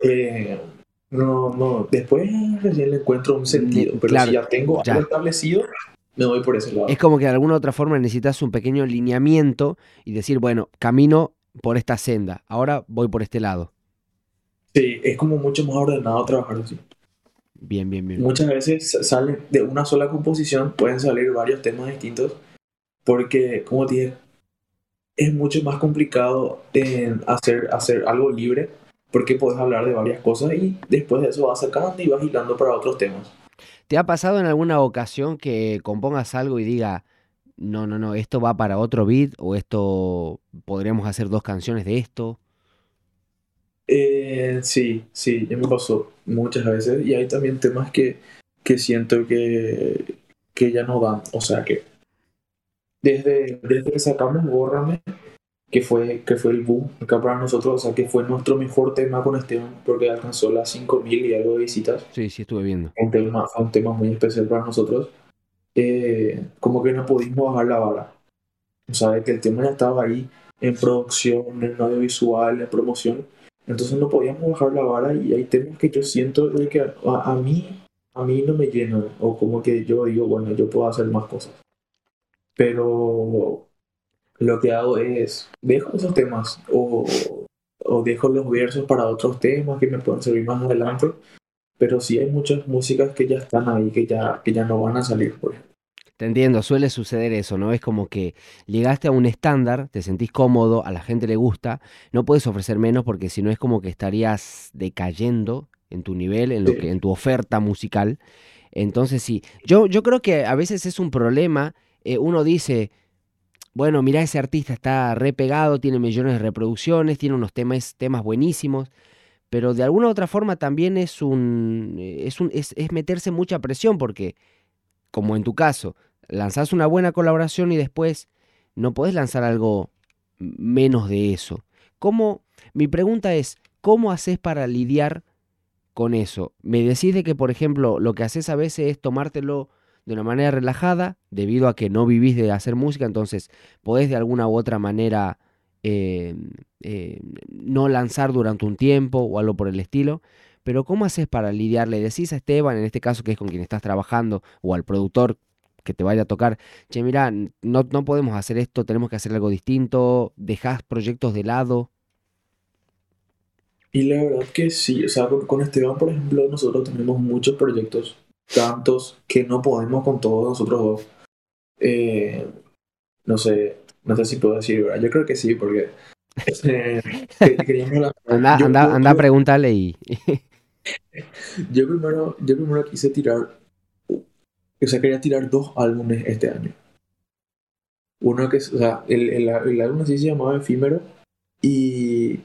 Eh, no, no. Después recién le encuentro un sentido. Pero si ya tengo algo establecido, me voy por ese lado. Es como que de alguna otra forma necesitas un pequeño lineamiento y decir, bueno, camino por esta senda, ahora voy por este lado. Sí, es como mucho más ordenado trabajar así. Bien, bien, bien. Muchas veces salen de una sola composición, pueden salir varios temas distintos, porque, como dije, es mucho más complicado en hacer, hacer algo libre porque puedes hablar de varias cosas y después de eso vas sacando y vas hilando para otros temas. ¿Te ha pasado en alguna ocasión que compongas algo y diga, no, no, no, esto va para otro beat o esto podríamos hacer dos canciones de esto? Eh, sí, sí, ya me pasó muchas veces y hay también temas que, que siento que, que ya no dan, o sea que desde, desde que sacamos Bórrame que fue, que fue el boom acá para nosotros, o sea, que fue nuestro mejor tema con Esteban, porque alcanzó las 5.000 y algo de visitas. Sí, sí, estuve viendo. Un tema, fue un tema muy especial para nosotros. Eh, como que no pudimos bajar la vara. O sea, que el tema ya estaba ahí en producción, en audiovisual, en promoción. Entonces no podíamos bajar la vara y hay temas que yo siento de que a, a mí a mí no me llenan o como que yo digo, bueno, yo puedo hacer más cosas. Pero lo que hago es, dejo esos temas o, o dejo los versos para otros temas que me pueden servir más adelante. Pero sí hay muchas músicas que ya están ahí, que ya, que ya no van a salir, por ejemplo. Te entiendo, suele suceder eso, ¿no? Es como que llegaste a un estándar, te sentís cómodo, a la gente le gusta, no puedes ofrecer menos porque si no es como que estarías decayendo en tu nivel, en, lo que, en tu oferta musical. Entonces sí, yo, yo creo que a veces es un problema, eh, uno dice, bueno, mira, ese artista está repegado, tiene millones de reproducciones, tiene unos temas, temas buenísimos, pero de alguna u otra forma también es un, eh, es, un es, es, meterse mucha presión porque, como en tu caso, lanzás una buena colaboración y después no podés lanzar algo menos de eso. ¿Cómo, mi pregunta es, ¿cómo haces para lidiar con eso? Me decís de que, por ejemplo, lo que haces a veces es tomártelo de una manera relajada, debido a que no vivís de hacer música, entonces podés de alguna u otra manera eh, eh, no lanzar durante un tiempo o algo por el estilo. Pero ¿cómo haces para lidiar? Le decís a Esteban, en este caso que es con quien estás trabajando, o al productor que te vaya a tocar, che, mira, no, no podemos hacer esto, tenemos que hacer algo distinto, dejás proyectos de lado. Y la verdad que sí, o sea, con Esteban, por ejemplo, nosotros tenemos muchos proyectos tantos que no podemos con todos nosotros dos. Eh, no sé, no sé si puedo decir, ¿verdad? Yo creo que sí, porque eh, la, anda, yo, anda, yo, anda, pregúntale y... yo primero, yo primero quise tirar, o sea, quería tirar dos álbumes este año. Uno que, o sea, el, el, el álbum así se llamaba Efímero y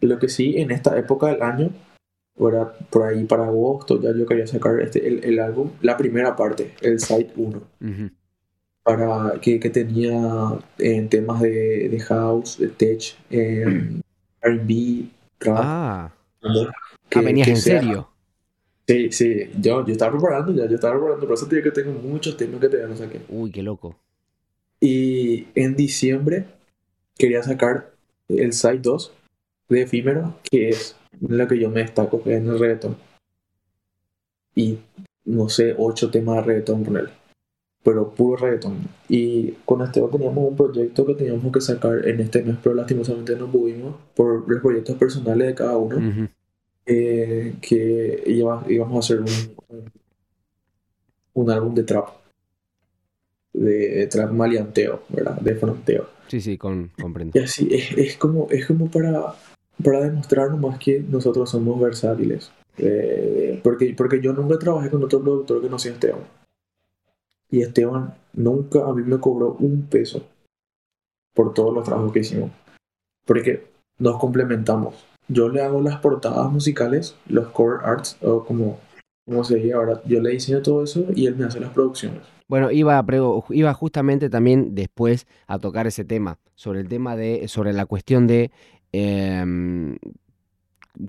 lo que sí, en esta época del año Ahora, por ahí para agosto ya yo quería sacar este, el, el álbum, la primera parte, el side 1. Uh -huh. Para que, que tenía en temas de, de, house, de tech, eh, RB, rap. Ah, que, ah venías en sea, serio. Sí, sí, yo, yo estaba preparando ya, yo estaba preparando, por eso te digo que tengo muchos temas que todavía no saqué. Uy, qué loco. Y en diciembre quería sacar el side 2 de efímero, que es lo que yo me destaco, que es en el reggaetón. Y no sé, ocho temas de reggaetón él. Pero puro reggaetón. Y con Esteban teníamos un proyecto que teníamos que sacar en este mes, pero lastimosamente no pudimos por los proyectos personales de cada uno. Uh -huh. eh, que iba, íbamos a hacer un, un, un, álbum de trap. De trap maleanteo, ¿verdad? De fronteo. Sí, sí, con, comprendo. Y así, es, es, como, es como para para demostrar nomás que nosotros somos versátiles. Eh, porque, porque yo nunca trabajé con otro productor que no sea Esteban. Y Esteban nunca a mí me cobró un peso por todos los trabajos que hicimos. Porque nos complementamos. Yo le hago las portadas musicales, los core arts, o como, como se dice ahora. Yo le diseño todo eso y él me hace las producciones. Bueno, iba, iba justamente también después a tocar ese tema, sobre el tema de, sobre la cuestión de eh,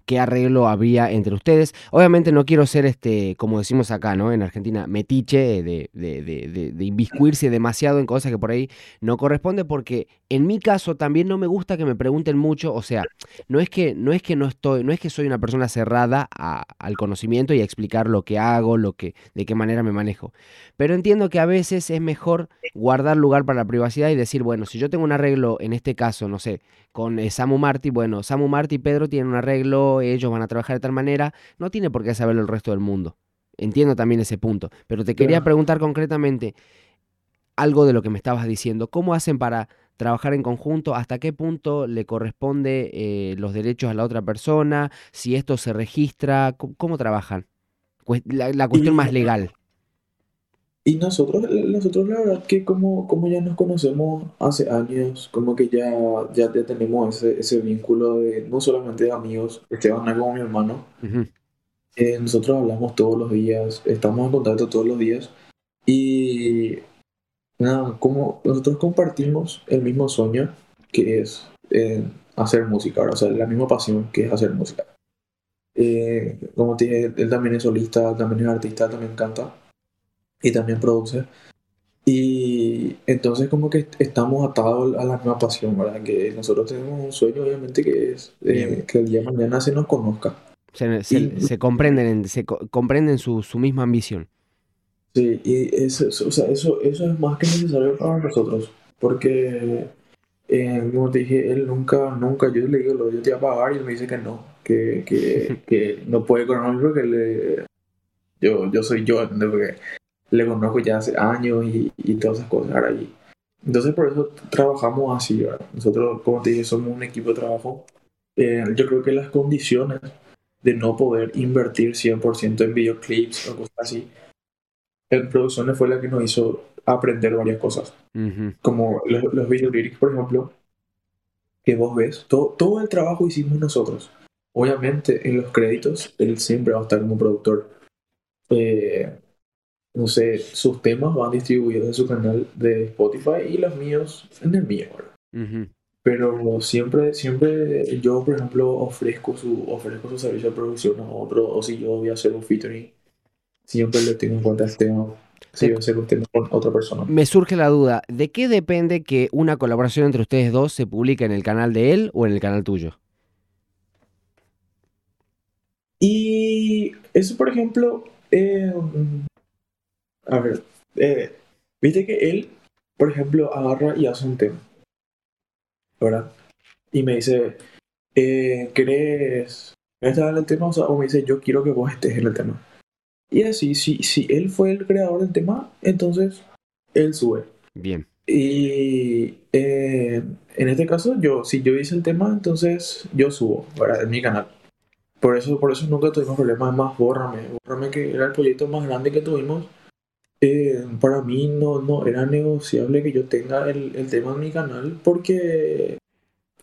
qué arreglo había entre ustedes. Obviamente no quiero ser, este, como decimos acá, ¿no? En Argentina, metiche de, de, de, de, inviscuirse demasiado en cosas que por ahí no corresponde, porque en mi caso también no me gusta que me pregunten mucho, o sea, no es que no, es que no estoy, no es que soy una persona cerrada a, al conocimiento y a explicar lo que hago, lo que, de qué manera me manejo. Pero entiendo que a veces es mejor guardar lugar para la privacidad y decir, bueno, si yo tengo un arreglo, en este caso, no sé, con eh, Samu Marti, bueno, Samu Marti y Pedro tienen un arreglo, ellos van a trabajar de tal manera, no tiene por qué saberlo el resto del mundo. Entiendo también ese punto, pero te quería preguntar concretamente algo de lo que me estabas diciendo. ¿Cómo hacen para trabajar en conjunto? ¿Hasta qué punto le corresponde eh, los derechos a la otra persona? Si esto se registra, ¿cómo, cómo trabajan? La, la cuestión más legal. Y nosotros, nosotros la verdad que como, como ya nos conocemos hace años, como que ya, ya, ya tenemos ese, ese vínculo de no solamente de amigos, Esteban es como mi hermano, uh -huh. eh, nosotros hablamos todos los días, estamos en contacto todos los días y nada, como nosotros compartimos el mismo sueño, que es eh, hacer música, o sea, la misma pasión que es hacer música. Eh, como te dije, él también es solista, también es artista, también canta y también produce. Y entonces como que estamos atados a la misma pasión, ¿verdad? Que nosotros tenemos un sueño, obviamente, que es eh, que el día de mañana se nos conozca. Se, se, comprenden, se comprenden su, su, misma ambición. Sí, y eso, o sea, eso, eso es más que necesario para nosotros, porque, eh, como te dije, él nunca, nunca, yo le digo, yo te voy a pagar y él me dice que no, que, que, que no puede con porque le, yo, yo soy yo, ¿entendés? Porque le conozco ya hace años y, y todas esas cosas ahora allí. Entonces por eso trabajamos así, ¿verdad? Nosotros, como te dije, somos un equipo de trabajo. Eh, yo creo que las condiciones de no poder invertir 100% en videoclips o cosas así, en producciones fue la que nos hizo aprender varias cosas. Como los, los videolyrics, por ejemplo, que vos ves, todo, todo el trabajo hicimos nosotros. Obviamente, en los créditos, él siempre va a estar como productor. Eh, no sé, sus temas van distribuidos en su canal de Spotify y los míos en el mío. Pero siempre, siempre yo, por ejemplo, ofrezco su, ofrezco su servicio de producción a otro, o si yo voy a hacer un featuring, siempre le tengo en cuenta este tema. Si voy a hacer un tema con otra persona. Me surge la duda, ¿de qué depende que una colaboración entre ustedes dos se publique en el canal de él o en el canal tuyo? Y eso, por ejemplo, eh, a ver, eh, viste que él, por ejemplo, agarra y hace un tema. ¿verdad? Y me dice, eh, ¿querés estar en el tema? O, me dice, yo quiero que vos estés en el tema. Y así, si, si él fue el creador del tema, entonces él sube. Bien. Y eh, en este caso, yo, si yo hice el tema, entonces yo subo, ¿verdad? En mi canal. Por eso, por eso nunca tuvimos problemas más, bórrame. Bórrame que era el proyecto más grande que tuvimos. Eh, para mí no, no era negociable que yo tenga el, el, tema en mi canal porque,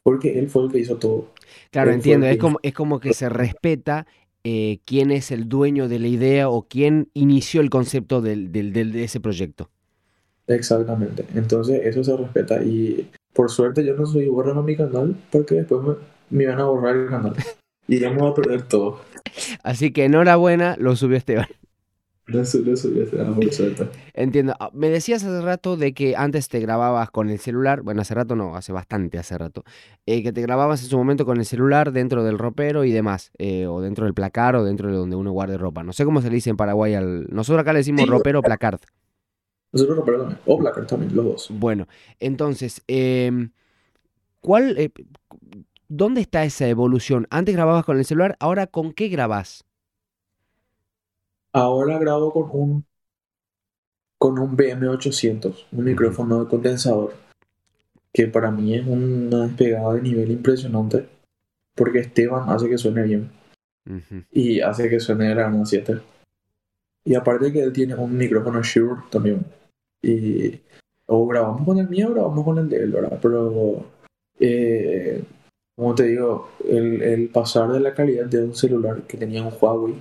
porque él fue el que hizo todo. Claro, entiendo, es como, es como que se respeta eh, quién es el dueño de la idea o quién inició el concepto del, del, del, de ese proyecto. Exactamente, entonces eso se respeta y por suerte yo no soy borrando mi canal porque después me, me van a borrar el canal y vamos a perder todo. Así que enhorabuena, lo subió Esteban. Entiendo. Ah, me decías hace rato de que antes te grababas con el celular, bueno, hace rato no, hace bastante hace rato, eh, que te grababas en su momento con el celular dentro del ropero y demás, eh, o dentro del placar o dentro de donde uno guarde ropa. No sé cómo se le dice en Paraguay al... Nosotros acá le decimos ropero o placard. Nosotros ropero también, o placard también, los dos. Bueno, entonces, em, ¿cuál... Eh, ¿Dónde está esa evolución? Antes grababas con el celular, ahora ¿con qué grabas? Ahora grabo con un con un BM800, un micrófono de condensador, que para mí es una despegada de nivel impresionante, porque Esteban hace que suene bien y hace que suene de la 7. Y aparte que él tiene un micrófono Shure también. Y o grabamos con el mío o grabamos con el de él, ¿verdad? Pero, eh, como te digo, el, el pasar de la calidad de un celular que tenía un Huawei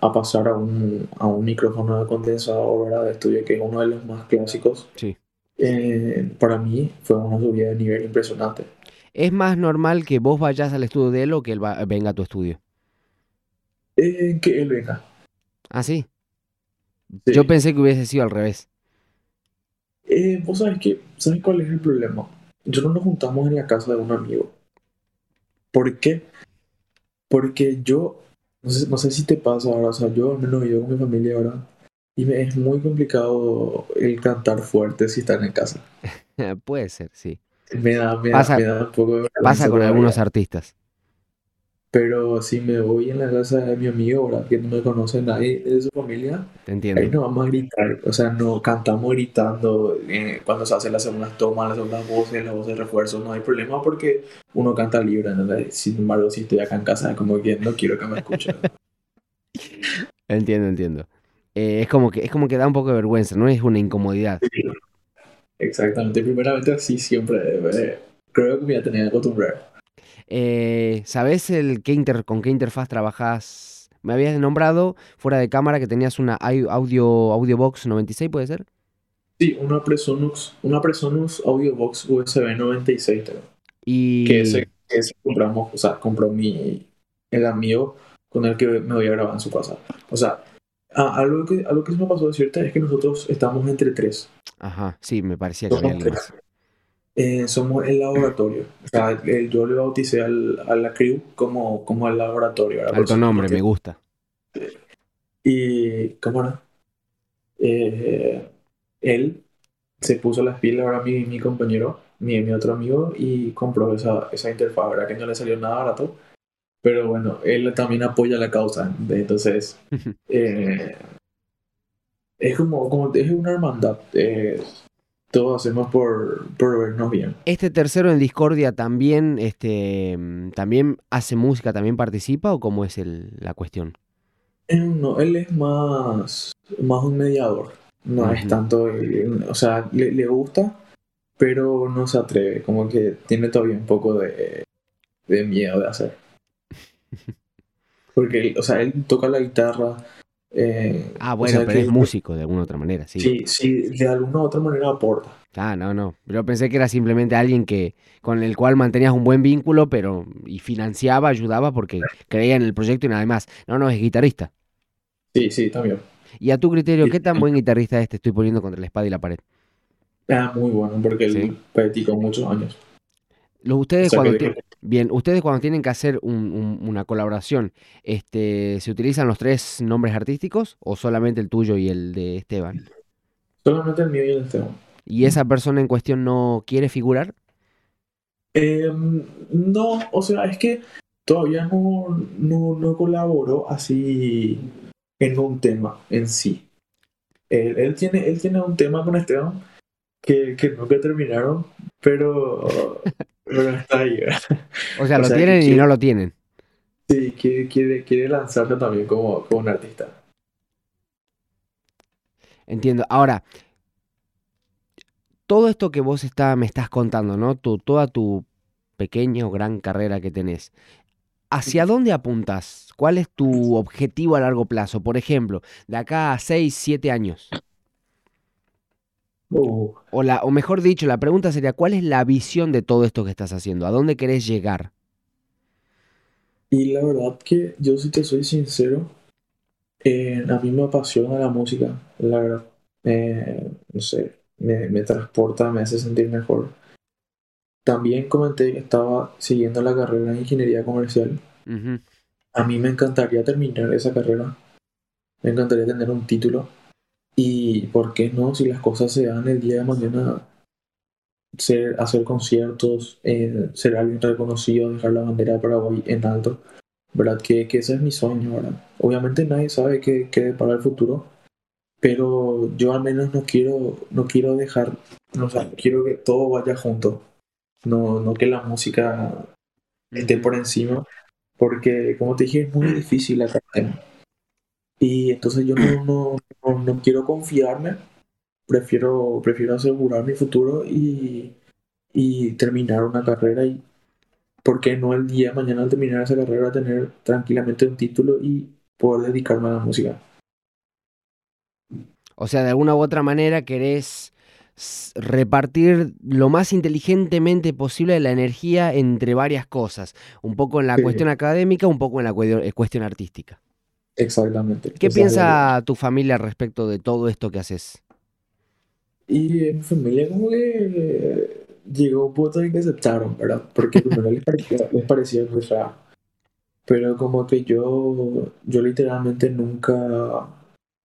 a pasar a un, a un micrófono de condensador ¿verdad? de estudio, que es uno de los más clásicos. Sí. Eh, para mí fue una subida de nivel impresionante. ¿Es más normal que vos vayas al estudio de él o que él venga a tu estudio? Eh, que él venga. ¿Ah, sí? Yo pensé que hubiese sido al revés. Eh, vos sabés que, ¿sabes cuál es el problema? Yo no nos juntamos en la casa de un amigo. ¿Por qué? Porque yo no sé, no sé si te pasa ahora, o sea, yo al menos vivo con mi familia ahora y me es muy complicado el cantar fuerte si están en casa. Puede ser, sí. Me da, me, pasa, me da un poco de Pasa con algunos artistas. Pero si me voy en la casa de mi amigo, ¿verdad? que no me conoce nadie de su familia, Te entiendo. ahí no vamos a gritar, o sea, no cantamos gritando eh, cuando se hacen las segundas tomas, las segundas voces, las voces de refuerzo, no hay problema porque uno canta libre, ¿no? Sin embargo, si estoy acá en casa, como que no quiero que me escuchen. entiendo, entiendo. Eh, es, como que, es como que da un poco de vergüenza, no es una incomodidad. Exactamente, primeramente así siempre, eh, creo que me voy a tener que acostumbrar. Eh, ¿Sabes el qué inter, con qué interfaz trabajas? Me habías nombrado fuera de cámara que tenías una audio, audio box 96, ¿puede ser? Sí, una Presonus, una Presonus Audiobox USB 96, creo. Y... Que ese, ese compramos, o sea, compró mi, el amigo con el que me voy a grabar en su casa. O sea, ah, algo, que, algo que se me pasó de cierta es que nosotros estamos entre tres. Ajá, sí, me parecía que había Somos alguien tres. más. Eh, somos el laboratorio. O sea, el- yo le bauticé al, a la crew como, como el laboratorio. ¿verdad? Alto nombre, me gusta. Y, ¿cómo era? Eh, él se puso las pilas, ahora mi, mi compañero, mi, mi otro amigo, y compró esa, esa interfaz, ¿verdad? Que no le salió nada barato. Pero bueno, él también apoya la causa. Entonces, eh, es como, como es una hermandad. eh, todos hacemos por, por vernos bien. ¿Este tercero en Discordia también, este, también hace música, también participa o cómo es el- la cuestión? No, él es más, más un mediador. No es tanto, o sea, le, le gusta, pero no se atreve. Como que tiene todavía un poco de, de miedo de hacer. Porque, o sea, él toca la guitarra. Eh, Ah, o bueno, sea pero que- es músico de alguna otra manera, sí. Sí, sí, de alguna u otra manera aporta. Ah, no, no. Yo pensé que era simplemente alguien que con el cual mantenías un buen vínculo, pero y financiaba, ayudaba porque creía en el proyecto y nada más. No, no, es guitarrista. Sí, sí, también. Y a tu criterio. ¿qué tan buen guitarrista es? Te estoy poniendo contra la espada y la pared. Ah, muy bueno, porque él Sí. practicó muchos años. Los, O ustedes sea, cuando que- bien, ustedes cuando tienen que hacer un- un- una colaboración, este, ¿se utilizan los tres nombres artísticos o solamente el tuyo y el de Esteban? solamente el mío y el Esteban. ¿Y esa persona en cuestión no quiere figurar? Em, no, o sea, es que todavía no, no, no colaboró así en un tema en sí. Él, él tiene, él tiene un tema con Esteban que, que nunca terminaron, pero, pero está ahí. ¿verdad? O sea, O lo sea, tienen y no lo tienen. Sí, quiere, quiere, quiere lanzarse también como, como un artista. Entiendo. Ahora, todo esto que vos está, me estás contando, ¿no? Tu, toda tu pequeña o gran carrera que tenés. ¿Hacia dónde apuntas? ¿Cuál es tu objetivo a largo plazo? Por ejemplo, de acá a 6, 7 años. Uh, O, la, o mejor dicho, la pregunta sería, ¿cuál es la visión de todo esto que estás haciendo? ¿A dónde querés llegar? y la verdad que yo si te soy sincero, eh, a mí me apasiona la música, la verdad. Eh, no sé, me, me transporta, me hace sentir mejor. También comenté que estaba siguiendo la carrera de ingeniería comercial. A mí me encantaría terminar esa carrera. Me encantaría tener un título. Y por qué no, si las cosas se dan el día de mañana, ser, hacer conciertos, eh, ser alguien reconocido, dejar la bandera de Paraguay en alto. ¿Verdad? Que, que ese es mi sueño, ¿verdad? Obviamente nadie sabe qué, qué depara el futuro. Pero yo al menos no quiero, no quiero dejar, no, sea, quiero que todo vaya junto. No, no que la música esté por encima, porque como te dije, es muy difícil carrera. Y entonces yo no, no, no, no quiero confiarme, prefiero, prefiero asegurar mi futuro y, y terminar una carrera y, ¿por qué no el día de mañana al terminar esa carrera tener tranquilamente un título y poder dedicarme a la música? O sea, de alguna u otra manera querés repartir lo más inteligentemente posible la energía entre varias cosas. Un poco en la Sí. cuestión académica, un poco en la eh, cuestión artística. Exactamente. ¿Qué piensa tu familia respecto de todo esto que haces? Y mi familia como que llegó un punto en que aceptaron, ¿verdad? Porque primero les parecía, les parecía muy raro. Pero como que yo, yo literalmente nunca,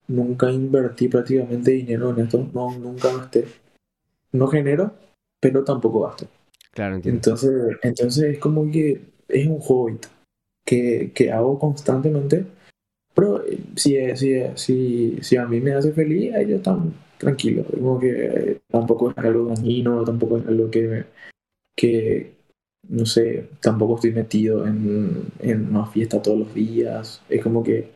nunca invertí prácticamente dinero en esto. No, nunca gasté. No genero, pero tampoco gasto. Claro, entiendo. Entonces, entonces es como que es un hobby que, que hago constantemente. Pero eh, si, si, si, si a mí me hace feliz, a ellos están tranquilos. Como que eh, tampoco es algo dañino, tampoco es algo que, que no sé, tampoco estoy metido en, en una fiesta todos los días. Es como que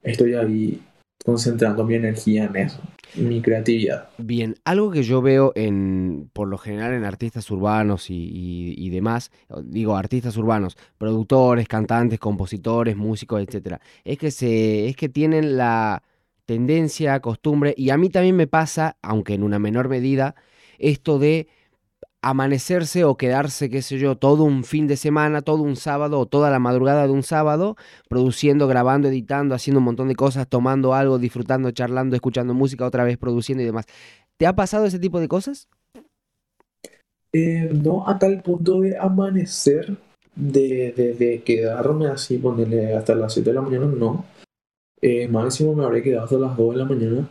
estoy ahí concentrando mi energía en eso, mi creatividad. Bien, algo que yo veo en, por lo general en artistas urbanos y, y- y demás, digo artistas urbanos, productores, cantantes, compositores, músicos, etcétera, es que se, es que tienen la tendencia, costumbre, y a mí también me pasa, aunque en una menor medida, esto de amanecerse o quedarse, qué sé yo, todo un fin de semana, todo un sábado o toda la madrugada de un sábado, produciendo, grabando, editando, haciendo un montón de cosas, tomando algo, disfrutando, charlando, escuchando música, otra vez produciendo y demás. ¿Te ha pasado ese tipo de cosas? Eh, no a tal punto de amanecer, de, de, quedarme así, ponerle hasta las 7 de la mañana, no. Eh, máximo me habré quedado hasta las 2 de la mañana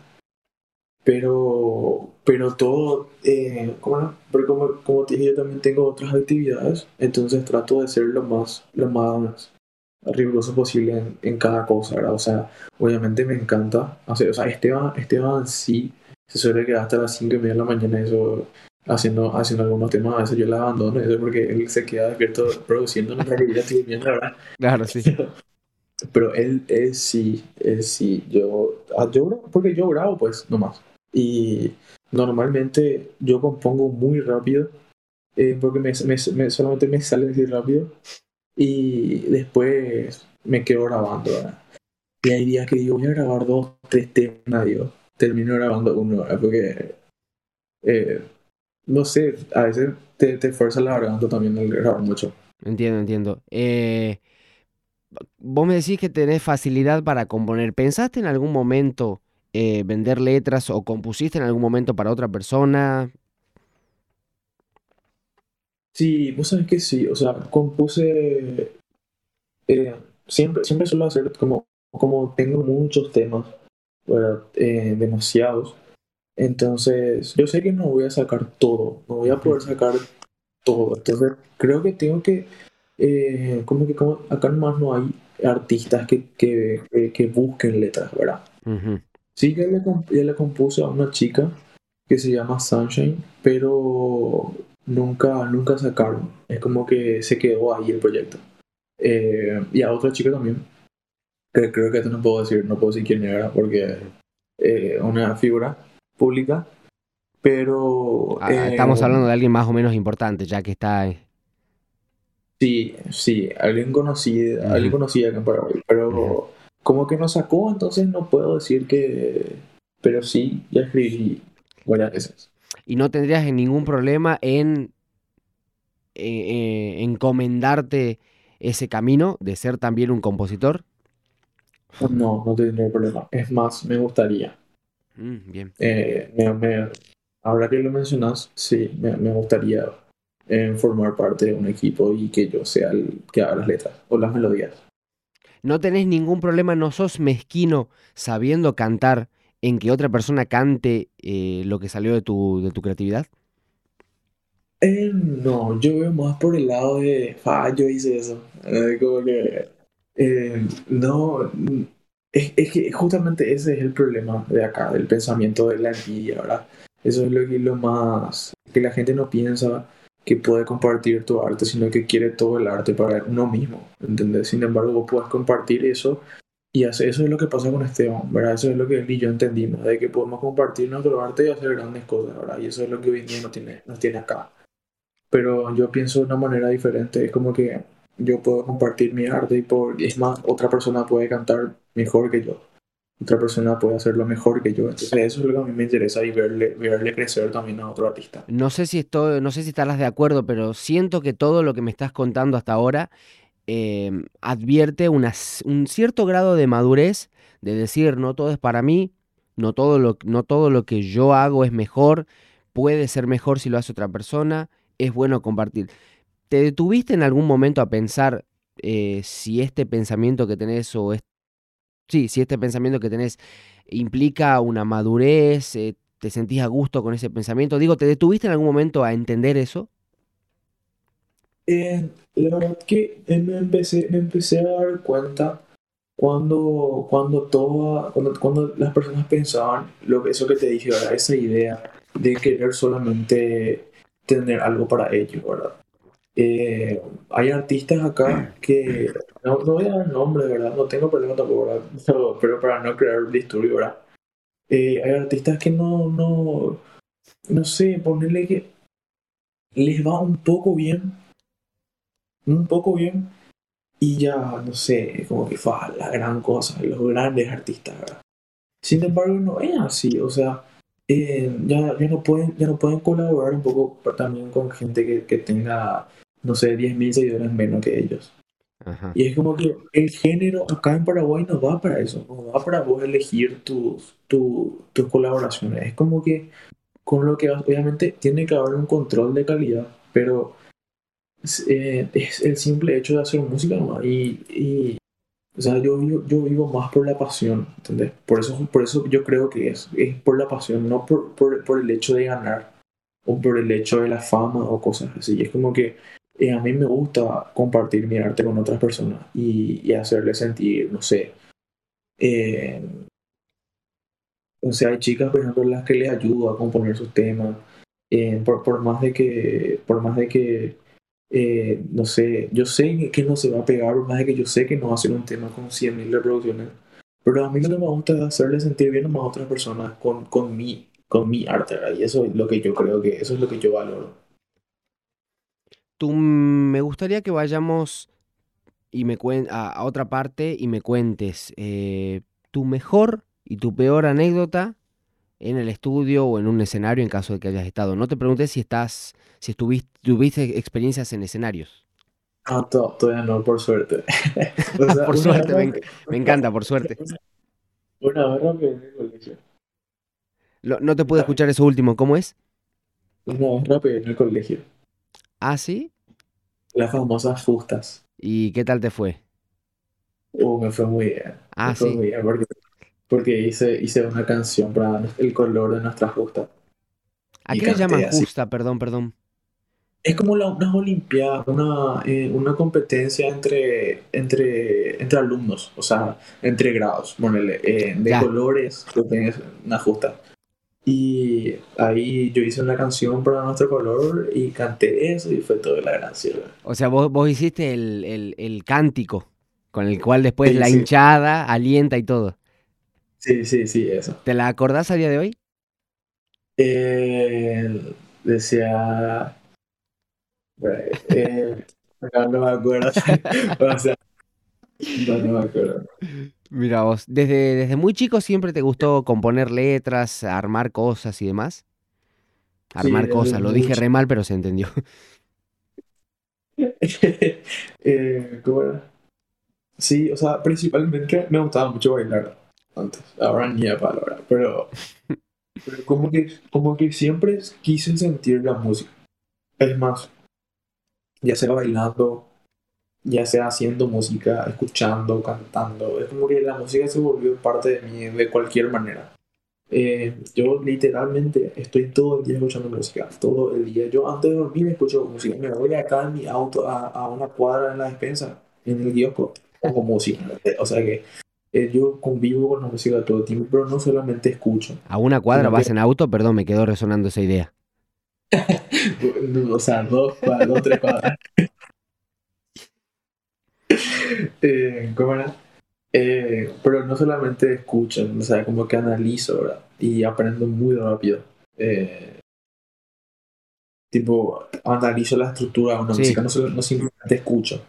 pero, pero todo, eh, ¿cómo Porque como, como, te dije, yo también tengo otras actividades, entonces trato de ser lo más, lo más riguroso posible en, cada cosa, ¿verdad? O sea, obviamente me encanta hacer, o sea, Esteban, Esteban sí se suele quedar hasta las 5 y media de la mañana, eso, haciendo, haciendo algunos temas, a veces yo le abandono, eso porque él se queda despierto produciendo en realidad estoy viendo, ¿verdad? Claro, sí. Pero él, él sí, él sí, yo, ah, yo, porque yo grabo pues, nomás. Y normalmente yo compongo muy rápido, eh, porque me, solamente me sale así rápido. Y después me quedo grabando. Y hay días que digo, voy a grabar dos, tres temas, termino grabando uno, porque eh, no sé, a veces te, te fuerza la garganta también el grabar mucho. Entiendo, entiendo. Eh, vos me decís que tenés facilidad para componer. ¿Pensaste en algún momento eh, vender letras o compusiste en algún momento para otra persona? Sí, vos sabés que sí, o sea, compuse, eh, siempre, siempre suelo hacer como, como tengo muchos temas, eh, demasiados, entonces yo sé que no voy a sacar todo, no voy a poder sacar todo, entonces creo que tengo que, como que como acá nomás no hay artistas que, que, que busquen letras, ¿verdad? Sí, ya le, le compuse a una chica que se llama Sunshine, pero nunca, nunca sacaron. Es como que se quedó ahí el proyecto. Eh, y a otra chica también, que creo que esto no puedo decir, no puedo decir quién era, porque eh, una figura pública, pero... Ah, estamos eh, hablando de alguien más o menos importante, ya que está... ahí. Sí, sí, alguien conocido, alguien conocido acá en Paraguay, pero como que no sacó, entonces no puedo decir que... Pero sí, ya escribí varias veces. ¿Y no tendrías ningún problema en eh, eh, encomendarte ese camino de ser también un compositor? No, no tendría problema. Es más, me gustaría. Mm, bien. Eh, ahora que lo mencionas, sí, me, gustaría formar parte de un equipo y que yo sea el que haga las letras o las melodías no tenés ningún problema, no sos mezquino sabiendo cantar en que otra persona cante eh, lo que salió de tu, de tu creatividad? Eh, no, yo veo más por el lado de, ah, yo hice eso. Eh, como que, no, es, es, que justamente ese es el problema de acá, del pensamiento de la envidia, ¿verdad? Eso es lo que lo más, que la gente no piensa que puede compartir tu arte, sino que quiere todo el arte para uno mismo, ¿entendés? Sin embargo, vos puedes compartir eso y hacer, eso es lo que pasa con Esteban, ¿verdad? Eso es lo que él y yo entendimos, de que podemos compartir nuestro arte y hacer grandes cosas, ¿verdad? Y eso es lo que hoy en día nos tiene, nos tiene acá. Pero yo pienso de una manera diferente, es como que yo puedo compartir mi arte y por, es más, otra persona puede cantar mejor que yo otra persona puede hacerlo mejor que yo. Entonces eso es lo que a mí me interesa y verle, verle crecer también a otro artista. No sé si estoy, no sé si estarás de acuerdo, pero siento que todo lo que me estás contando hasta ahora em, advierte un cierto grado de madurez de decir no todo es para mí, no todo lo, no todo lo que yo hago es mejor, puede ser mejor si lo hace otra persona, es bueno compartir. ¿Te detuviste en algún momento a pensar eh, si este pensamiento que tenés o este sí, si este pensamiento que tenés implica una madurez, eh, te sentís a gusto con ese pensamiento. Digo, ¿te detuviste en algún momento a entender eso? Eh, la verdad que eh, me empecé, me empecé a dar cuenta cuando, cuando, toda, cuando, cuando las personas pensaban lo eso que te dije, ¿verdad? esa idea de querer solamente tener algo para ellos, ¿verdad? Eh, hay artistas acá que, no, no, voy a dar nombre, ¿verdad? No tengo problema tampoco, ¿verdad? Pero, para no crear disturbio, ¿verdad? Eh, hay artistas que no, no, no sé, ponerle que les va un poco bien, un poco bien, y ya, no sé, como que fa, la gran cosa, los grandes artistas, ¿verdad? Sin embargo, no es así, o sea, eh, ya, ya, no pueden, ya no pueden colaborar un poco también con gente que, que tenga, no sé, 10.000 seguidores menos que ellos. Ajá. Y es como que el género acá en Paraguay no va para eso, no va para vos elegir tus, tu- tus colaboraciones. Es como que con lo que obviamente tiene que haber un control de calidad, pero es, eh, es el simple hecho de hacer música nomás. Y, y, o sea, yo, vivo- yo vivo más por la pasión, ¿entendés? Por eso, por eso yo creo que es, es por la pasión, no por, por, por el hecho de ganar o por el hecho de la fama o cosas así. Es como que eh, a mí me gusta compartir mi arte con otras personas y, y hacerles sentir, no sé, eh, o sea, hay chicas, por ejemplo, las que les ayudo a componer sus temas, eh, por, por más de que, por más de que, eh, no sé, yo sé que no se va a pegar, por más de que yo sé que no va a ser un tema con 100.000 reproducciones, pero a mí lo que me gusta es hacerle sentir bien a más otras personas con, con mi, con mi arte, ¿verdad? Y eso es lo que yo creo que, eso es lo que yo valoro. Tú, me gustaría que vayamos y me cuen- a, a otra parte y me cuentes eh, tu mejor y tu peor anécdota en el estudio o en un escenario en caso de que hayas estado. No te pregunté si estás, si estuviste, tuviste experiencias en escenarios. Ah, to- todavía no, por suerte. O sea, Por suerte, me, encanta, por suerte. Una vez rápido en el colegio. No te pude escuchar eso último, ¿cómo es? Una vez rápido en el colegio. Ah, sí. Las famosas justas. ¿Y qué tal te fue? Uh, me fue muy bien. Ah, Me fue sí. muy bien porque, porque hice, hice una canción para el color de nuestra justa. ¿A qué le llaman así. justa? Perdón, perdón. Es como la, unas olimpiadas, una, eh, una competencia entre, entre, entre alumnos, o sea, entre grados, ponele, eh, de Ya. colores, que tenés una justa. Y ahí yo hice una canción para nuestro color y canté eso y fue toda la gran sierra. O sea, vos, vos hiciste el, el- el cántico con el cual después Sí, la sí. hinchada alienta y todo. Sí, sí, sí, eso. ¿Te la acordás a día de hoy? Eh, decía. Eh, no, no me acuerdo. O sea, no, no me acuerdo. Mira vos, desde, desde muy chico siempre te gustó componer letras, armar cosas y demás. Armar cosas, lo dije re mal, pero se entendió. Eh, ¿cómo era? Sí, o sea, principalmente me gustaba mucho bailar antes. Ahora ni a palabra, pero, pero como que, como que siempre quise sentir la música. Es más, ya sea bailando, ya sea haciendo música, escuchando, cantando. Es como que la música se volvió parte de mí de cualquier manera. Eh, yo literalmente estoy todo el día escuchando música, todo el día. Yo antes de dormir escucho música. Me voy acá en mi auto a, a una cuadra en la despensa, en el kiosco, pongo música. O sea que eh, yo convivo con la música todo el tiempo, pero no solamente escucho. A una cuadra vas que- en auto, perdón, me quedó resonando esa idea. O sea, dos, cua- dos tres cuadras. Eh, ¿cómo era? Eh, pero no solamente escucho, o sea, como que analizo, ¿verdad? Y aprendo muy rápido. Eh, tipo, analizo la estructura de una Sí. música, no, solo- no simplemente escucho.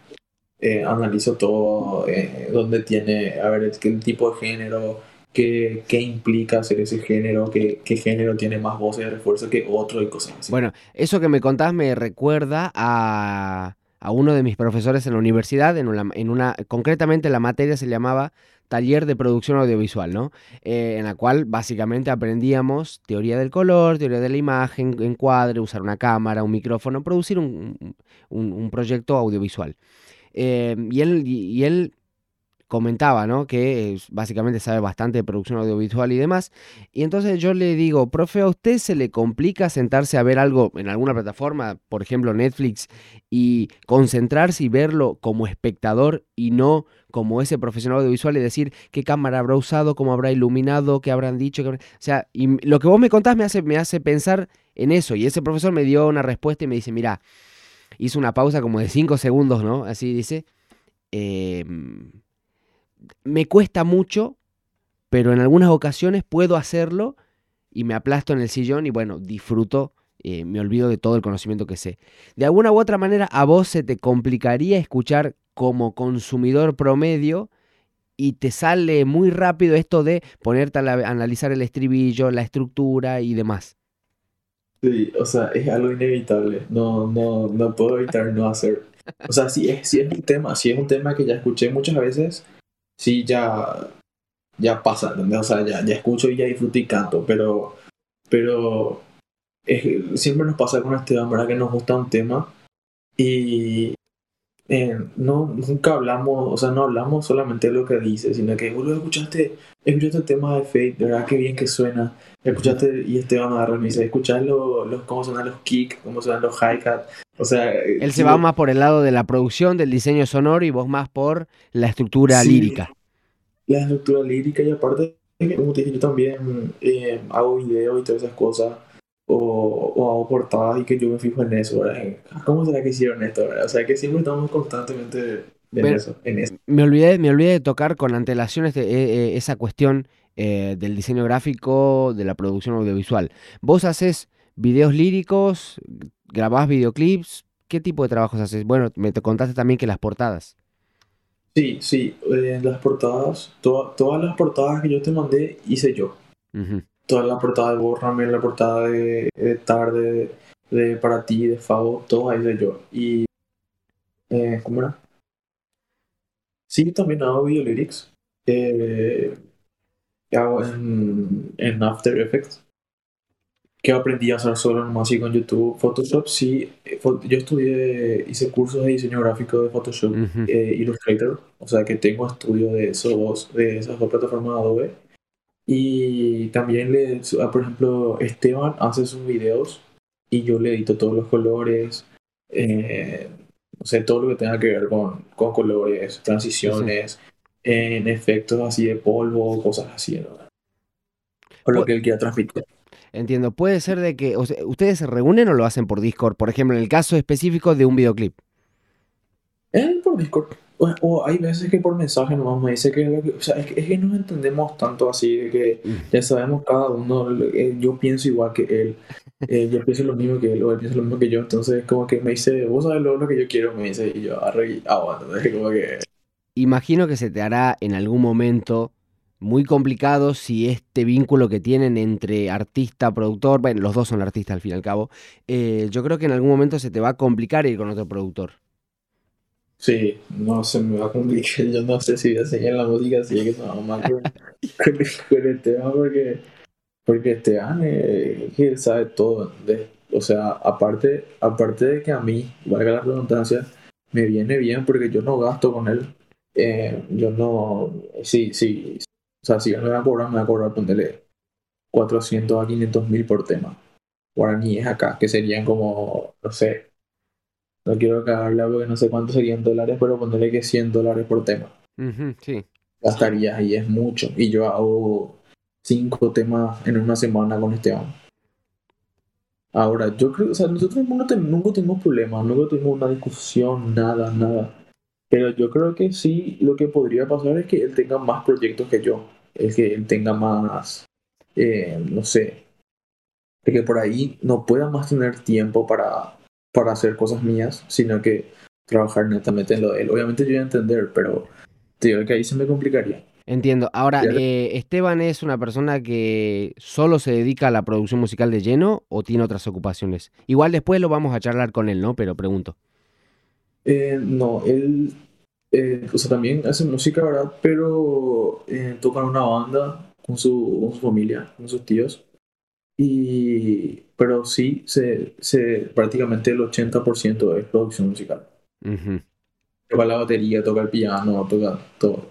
Eh, analizo todo, dónde tiene, a ver, qué tipo de género, qué, qué implica hacer ese género, qué, qué género tiene más voces de refuerzo que otro y cosas así. Bueno, eso que me contás me recuerda a, a uno de mis profesores en la universidad, en una, en una, concretamente la materia se llamaba Taller de Producción Audiovisual, ¿no? Eh, en la cual básicamente aprendíamos teoría del color, teoría de la imagen, encuadre, usar una cámara, un micrófono, producir un, un- proyecto audiovisual. Eh, y él, y él comentaba, ¿no? Que eh, básicamente sabe bastante de producción audiovisual y demás. Y entonces yo le digo, profe, ¿a usted se le complica sentarse a ver algo en alguna plataforma, por ejemplo Netflix, y concentrarse y verlo como espectador y no como ese profesional audiovisual y decir qué cámara habrá usado, cómo habrá iluminado, qué habrán dicho? qué habrá-?" O sea, y lo que vos me contás me hace, me hace pensar en eso. Y ese profesor me dio una respuesta y me dice, mira, hizo una pausa como de cinco segundos, ¿no? Así dice. "Em, me cuesta mucho, pero en algunas ocasiones puedo hacerlo y me aplasto en el sillón y bueno, disfruto, eh, me olvido de todo el conocimiento que sé. De alguna u otra manera, a vos se te complicaría escuchar como consumidor promedio y te sale muy rápido esto de ponerte a analizar el estribillo, la estructura y demás. Sí, o sea, es algo inevitable. No, no, no puedo evitar no hacer. O sea, si es, si es un tema, si es un tema que ya escuché muchas veces, sí ya, ya pasa, ¿entendés? O sea, ya, ya escucho y ya disfruto y canto, pero, pero siempre nos pasa con este ¿verdad? Que nos gusta un tema y eh, no, nunca hablamos, o sea, no hablamos solamente de lo que dice, sino que, boludo, escuchaste, escuchaste el tema de Fate, de verdad que bien que suena. Escuchaste, y Esteban a me dice, escuchás los, cómo suenan los kicks, cómo suenan los hi-hat. O sea, él se va más por el lado de la producción, del diseño sonoro y vos más por la estructura lírica. La estructura lírica y aparte, como te dije, yo también eh, hago videos y todas esas cosas o, o hago portadas y que yo me fijo en eso, ¿verdad? ¿Cómo será que hicieron esto, ¿verdad? O sea, que siempre estamos constantemente en, eso, en eso. Me olvidé, me olvidé de tocar con antelación este, eh, eh, esa cuestión eh, del diseño gráfico, de la producción audiovisual. ¿Vos haces videos líricos, grabás videoclips? ¿Qué tipo de trabajos haces? Bueno, me te contaste también que las portadas. Sí, sí, las portadas, todas las portadas que yo te mandé hice yo toda la portada de Borrame, la portada de, Tarde, de, Para Ti, de Favo, todo ahí de yo. Y. Eh, ¿Cómo era? Sí, también hago video lyrics. Eh, que hago en, en, After Effects. Que aprendí a hacer solo nomás así con YouTube. Photoshop, sí. Eh, yo estudié, hice cursos de diseño gráfico de Photoshop e Illustrator. O sea que tengo estudio de, esos, de esas dos plataformas de Adobe y también, le, ah, por ejemplo, Esteban hace sus videos y yo le edito todos los colores, eh, o sea, todo lo que tenga que ver con, con colores, transiciones, en efectos así de polvo, cosas así, ¿no? O lo que él quiera transmitir. Entiendo, puede ser de que ustedes se reúnen o lo hacen por Discord, por ejemplo, en el caso específico de un videoclip. Eh, por Discord. O, hay veces que por mensaje nomás me dice que, o sea, es que, es que no entendemos tanto así, de que mm. ya sabemos cada uno, eh, yo pienso igual que él, eh, yo pienso lo mismo que él, o él piensa lo mismo que yo, entonces como que me dice, vos sabes lo, que yo quiero, me dice, y yo arre, ah, bueno, como que... Imagino que se te hará en algún momento muy complicado si este vínculo que tienen entre artista, productor, bueno, los dos son artistas al fin y al cabo, eh, yo creo que en algún momento se te va a complicar ir con otro productor. Sí, no se me va a complicar. Yo no sé si voy a seguir la música así que no más con, con, Esteban porque, porque Esteban eh, él sabe todo. De, o sea, aparte, aparte de que a mí, valga la redundancia, me viene bien porque yo no gasto con él. Eh, yo no, sí, sí, o sea, si él me va a cobrar, me va a cobrar, ponerle 400 a 500 mil por tema. Guaraníes acá, que serían como, no sé, no quiero cagarle porque no sé cuánto serían dólares, pero ponerle que 100 dólares por tema. sí. Gastaría y es mucho. Y yo hago cinco temas en una semana con Esteban. Ahora, yo creo, o sea, nosotros nunca, nunca tuvimos problemas, nunca tuvimos una discusión, nada, nada. Pero yo creo que sí, lo que podría pasar es que él tenga más proyectos que yo. Es que él tenga más, eh, no sé, de que por ahí no pueda más tener tiempo para para hacer cosas mías, sino que trabajar netamente en lo de él. Obviamente yo voy a entender, pero digo que ahí se me complicaría. Entiendo. Ahora, eh, ¿Esteban es una persona que solo se dedica a la producción musical de lleno o tiene otras ocupaciones? Igual después lo vamos a charlar con él, ¿no? Pero pregunto. Eh, no, él eh, o sea, también hace música, ¿verdad? Pero toca en una banda con su, con su familia, con sus tíos. Y, pero sí, se, se, prácticamente el 80% es producción musical. Toca la batería, toca el piano, toca todo.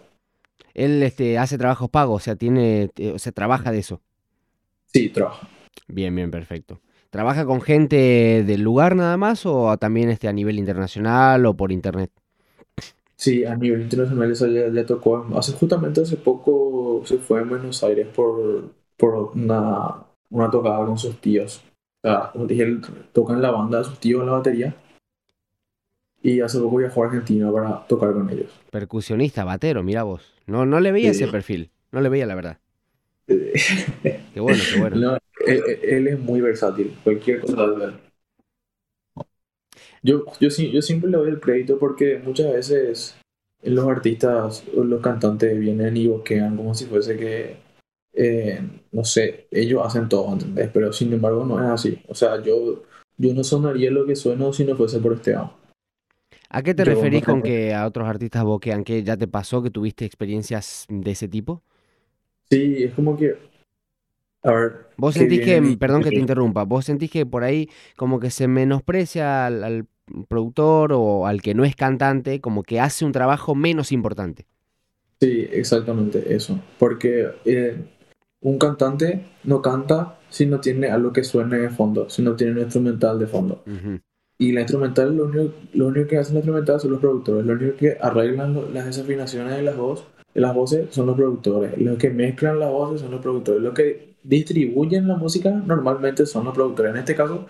Él este, hace trabajos pagos, o sea, tiene, eh, o sea, trabaja de eso. Sí, trabaja. Bien, bien, perfecto. ¿Trabaja con gente del lugar nada más o también este, a nivel internacional o por internet? Sí, a nivel internacional eso ya, ya tocó. Hace justamente hace poco se fue a Buenos Aires por, por una una tocada con sus tíos. O sea, como dije, él toca en la banda de sus tíos en la batería. Y hace poco viajó a Argentina para tocar con ellos. Percusionista, batero, mira vos. No, no le veía ese perfil. No le veía, la verdad. qué bueno, qué bueno. él, es muy versátil. Cualquier cosa de él. Yo, yo, yo siempre le doy el crédito porque muchas veces los artistas o los cantantes vienen y boquean como si fuese que, eh, no sé, ellos hacen todo, ¿entendés? Pero sin embargo no es así. O sea, yo, yo no sonaría lo que sueno si no fuese por este año. ¿A qué te referís con que a otros artistas boquean? ¿Qué ya te pasó que tuviste experiencias de ese tipo? Sí, es como que. A ver. Vos sentís que, perdón que te interrumpa, vos sentís que por ahí como que se menosprecia al, productor o al que no es cantante, como que hace un trabajo menos importante. Sí, exactamente eso. Porque eh, un cantante no canta si no tiene algo que suene de fondo, si no tiene un instrumental de fondo. Y la instrumental, lo único, lo único que hacen la instrumental son los productores. Lo único que arreglan las desafinaciones de las, voz, de las voces son los productores. Los que mezclan las voces son los productores. Los que distribuyen la música normalmente son los productores. En este caso,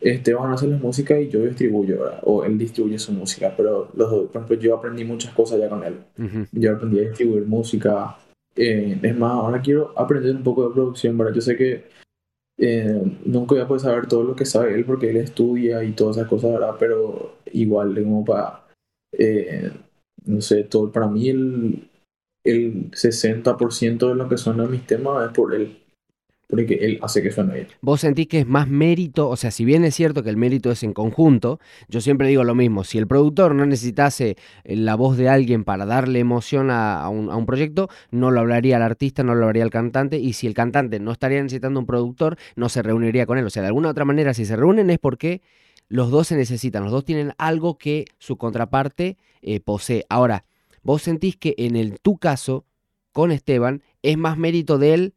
Esteban hace la música y yo distribuyo, o él distribuye su música. Pero los, por ejemplo, yo aprendí muchas cosas ya con él. Yo aprendí a distribuir música. Eh, es más, ahora quiero aprender un poco de producción. ¿verdad? Yo sé que eh, nunca voy a poder saber todo lo que sabe él porque él estudia y todas esas cosas, ¿verdad? Pero igual, como para, eh, no sé, todo, para mí el, el 60% de lo que suena mis temas es por él porque él hace que suene bien. ¿Vos sentís que es más mérito? O sea, si bien es cierto que el mérito es en conjunto, yo siempre digo lo mismo, si el productor no necesitase eh, la voz de alguien para darle emoción a, un, proyecto, no lo hablaría el artista, no lo hablaría el cantante, y si el cantante no estaría necesitando un productor, no se reuniría con él. O sea, de alguna otra manera, si se reúnen es porque los dos se necesitan, los dos tienen algo que su contraparte eh, posee. Ahora, vos sentís que en el tu caso, con Esteban, es más mérito de él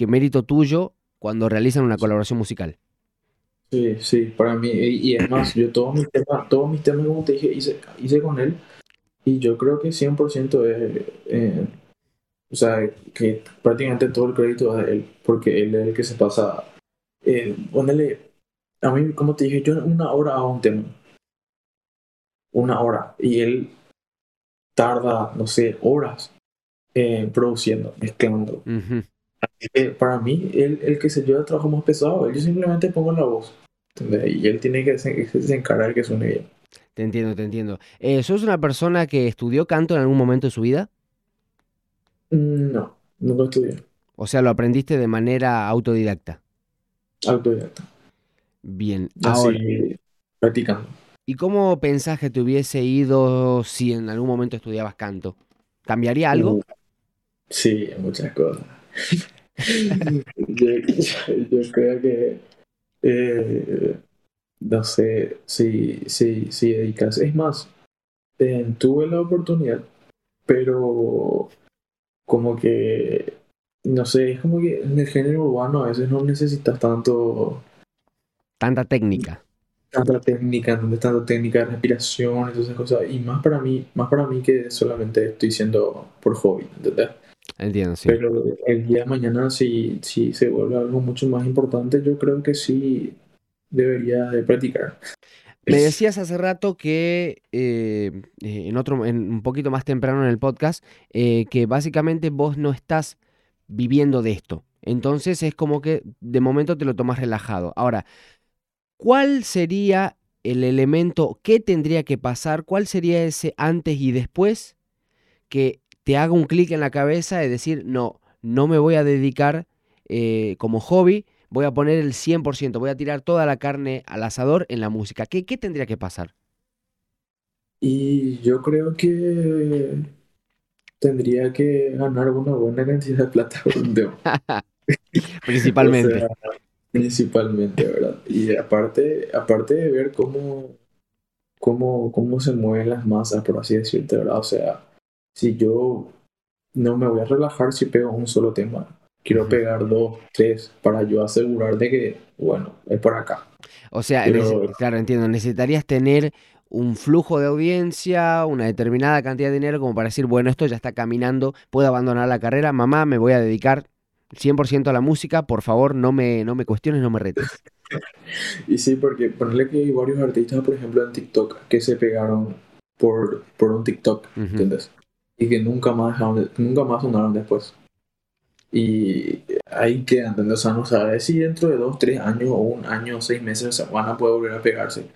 que mérito tuyo cuando realizan una colaboración musical. Sí, sí, para mí, y, es más, yo todos mis temas, todos mis temas, como te dije, hice, hice con él, y yo creo que 100% es, eh, o sea, que prácticamente todo el crédito es de él, porque él es el que se pasa, eh, ponele, a mí, como te dije, yo una hora hago un tema, una hora, y él tarda, no sé, horas eh, produciendo, mezclando para mí, el, el, que se lleva el trabajo más pesado, yo simplemente pongo la voz. Y él tiene que se, se encargar que suene bien. Te entiendo, te entiendo. Eh, ¿Sos una persona que estudió canto en algún momento de su vida? Mm, no, no lo estudié. O sea, lo aprendiste de manera autodidacta. Autodidacta. Bien, Así, practicando. ¿Y cómo pensás que te hubiese ido si en algún momento estudiabas canto? ¿Cambiaría algo? Uh, sí, muchas cosas. Yo, creo que, eh, no sé, si, si, si dedicas, es más, eh, tuve la oportunidad, pero como que, no sé, es como que en el género urbano a veces no necesitas tanto... Tanta técnica. Tanta técnica, no tanta técnica de respiración esas cosas. Y más para mí, más para mí que solamente estoy siendo por hobby, ¿entendés? Entiendo, sí. Pero el día de mañana, si, si se vuelve algo mucho más importante, yo creo que sí debería de practicar. Me decías hace rato que eh, eh, en otro, en un poquito más temprano en el podcast, eh, que básicamente vos no estás viviendo de esto. Entonces es como que de momento te lo tomas relajado. Ahora, ¿cuál sería el elemento, qué tendría que pasar, cuál sería ese antes y después que te haga un clic en la cabeza de decir, no, no me voy a dedicar eh, como hobby, voy a poner el 100%, voy a tirar toda la carne al asador en la música. ¿Qué, qué tendría que pasar? Y yo creo que tendría que ganar una buena cantidad de plata Principalmente. principalmente, ¿verdad? Y aparte, aparte de ver cómo, cómo, cómo se mueven las masas, por así decirte, ¿verdad? O sea, si yo no me voy a relajar si pego un solo tema. Quiero pegar dos, tres, para yo asegurar de que, bueno, es por acá. O sea, claro, entiendo, necesitarías tener un flujo de audiencia, una determinada cantidad de dinero como para decir, bueno, esto ya está caminando, puedo abandonar la carrera, mamá, me voy a dedicar 100% a la música, por favor, no me, no me cuestiones, no me retes. y sí, porque ponerle que hay varios artistas, por ejemplo, en TikTok, que se pegaron por, por un TikTok, ¿entiendes? Y que nunca más, nunca más sonaron después. Y ahí queda, ¿entendés? O sea, no sabes si dentro de dos, tres años o un año o seis meses van a poder volver a pegarse.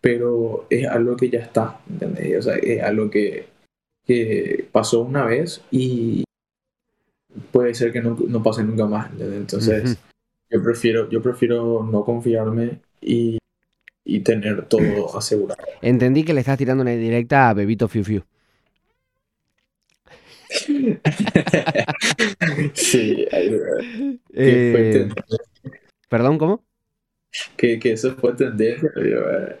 Pero es algo que ya está, ¿entendés? O sea, es algo que, que pasó una vez y puede ser que no, no pase nunca más. Entonces, yo, prefiero, yo prefiero no confiarme y, y tener todo asegurado. Entendí que le estás tirando una directa a Bebito Fiu Fiu. Sí. Eh, ¿Perdón, cómo? Que, que eso fue tendencia. Eh.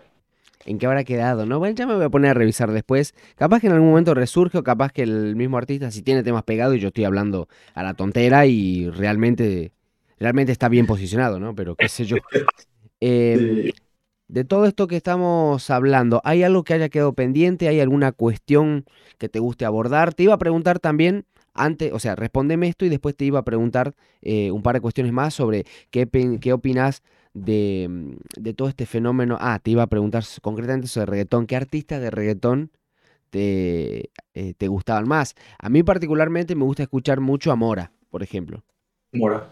¿En qué habrá quedado? No, bueno, ya me voy a poner a revisar después. Capaz que en algún momento resurge o capaz que el mismo artista si tiene temas pegados y yo estoy hablando a la tontera y realmente, realmente está bien posicionado, ¿no? Pero qué sé yo. Em, de todo esto que estamos hablando, ¿hay algo que haya quedado pendiente? ¿Hay alguna cuestión que te guste abordar? Te iba a preguntar también, antes, o sea, respondeme esto y después te iba a preguntar eh, un par de cuestiones más sobre qué, qué opinas de, mm, de, todo este fenómeno. Ah, te iba a preguntar concretamente sobre reggaetón. ¿Qué artistas de reggaetón te, eh, te gustaban más? A mí particularmente me gusta escuchar mucho a Mora, por ejemplo. Mora.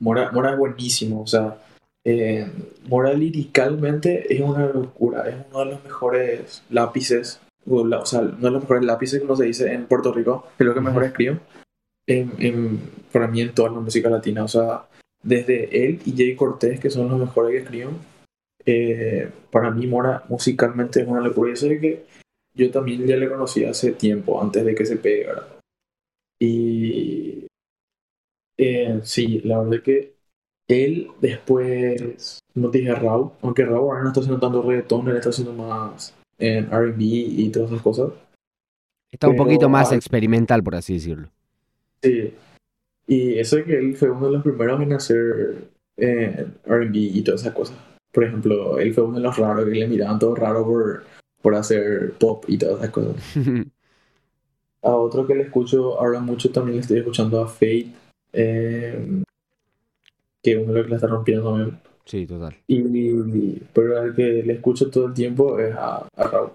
Mora, Mora es buenísimo, o sea eh, Mora liricalmente es una locura, es uno de los mejores lápices, o, sea, uno de los mejores lápices, como se dice en Puerto Rico, es lo que mejor escribo, en, para mí en toda la música latina, o sea, desde él y Jay Cortés, que son los mejores que escriben, eh, para mí Mora musicalmente es una locura, y sé que yo también ya le conocí hace tiempo, antes de que se pegara. Y eh, sí, la verdad es que él después, no te dije Raúl, aunque Raúl ahora no está haciendo tanto reggaetón, él está haciendo más en RB y todas esas cosas. Está un poquito más experimental, por así decirlo. Sí. Y eso es que él fue uno de los primeros en hacer en RB y todas esas cosas. Por ejemplo, él fue uno de los raros que le miraban todo raro por, por hacer pop y todas esas cosas. a otro que le escucho ahora mucho también le estoy escuchando a Fate. Eh, que uno lo que la está rompiendo también. Sí, total. Y, pero al que le escucho todo el tiempo es a, Raúl.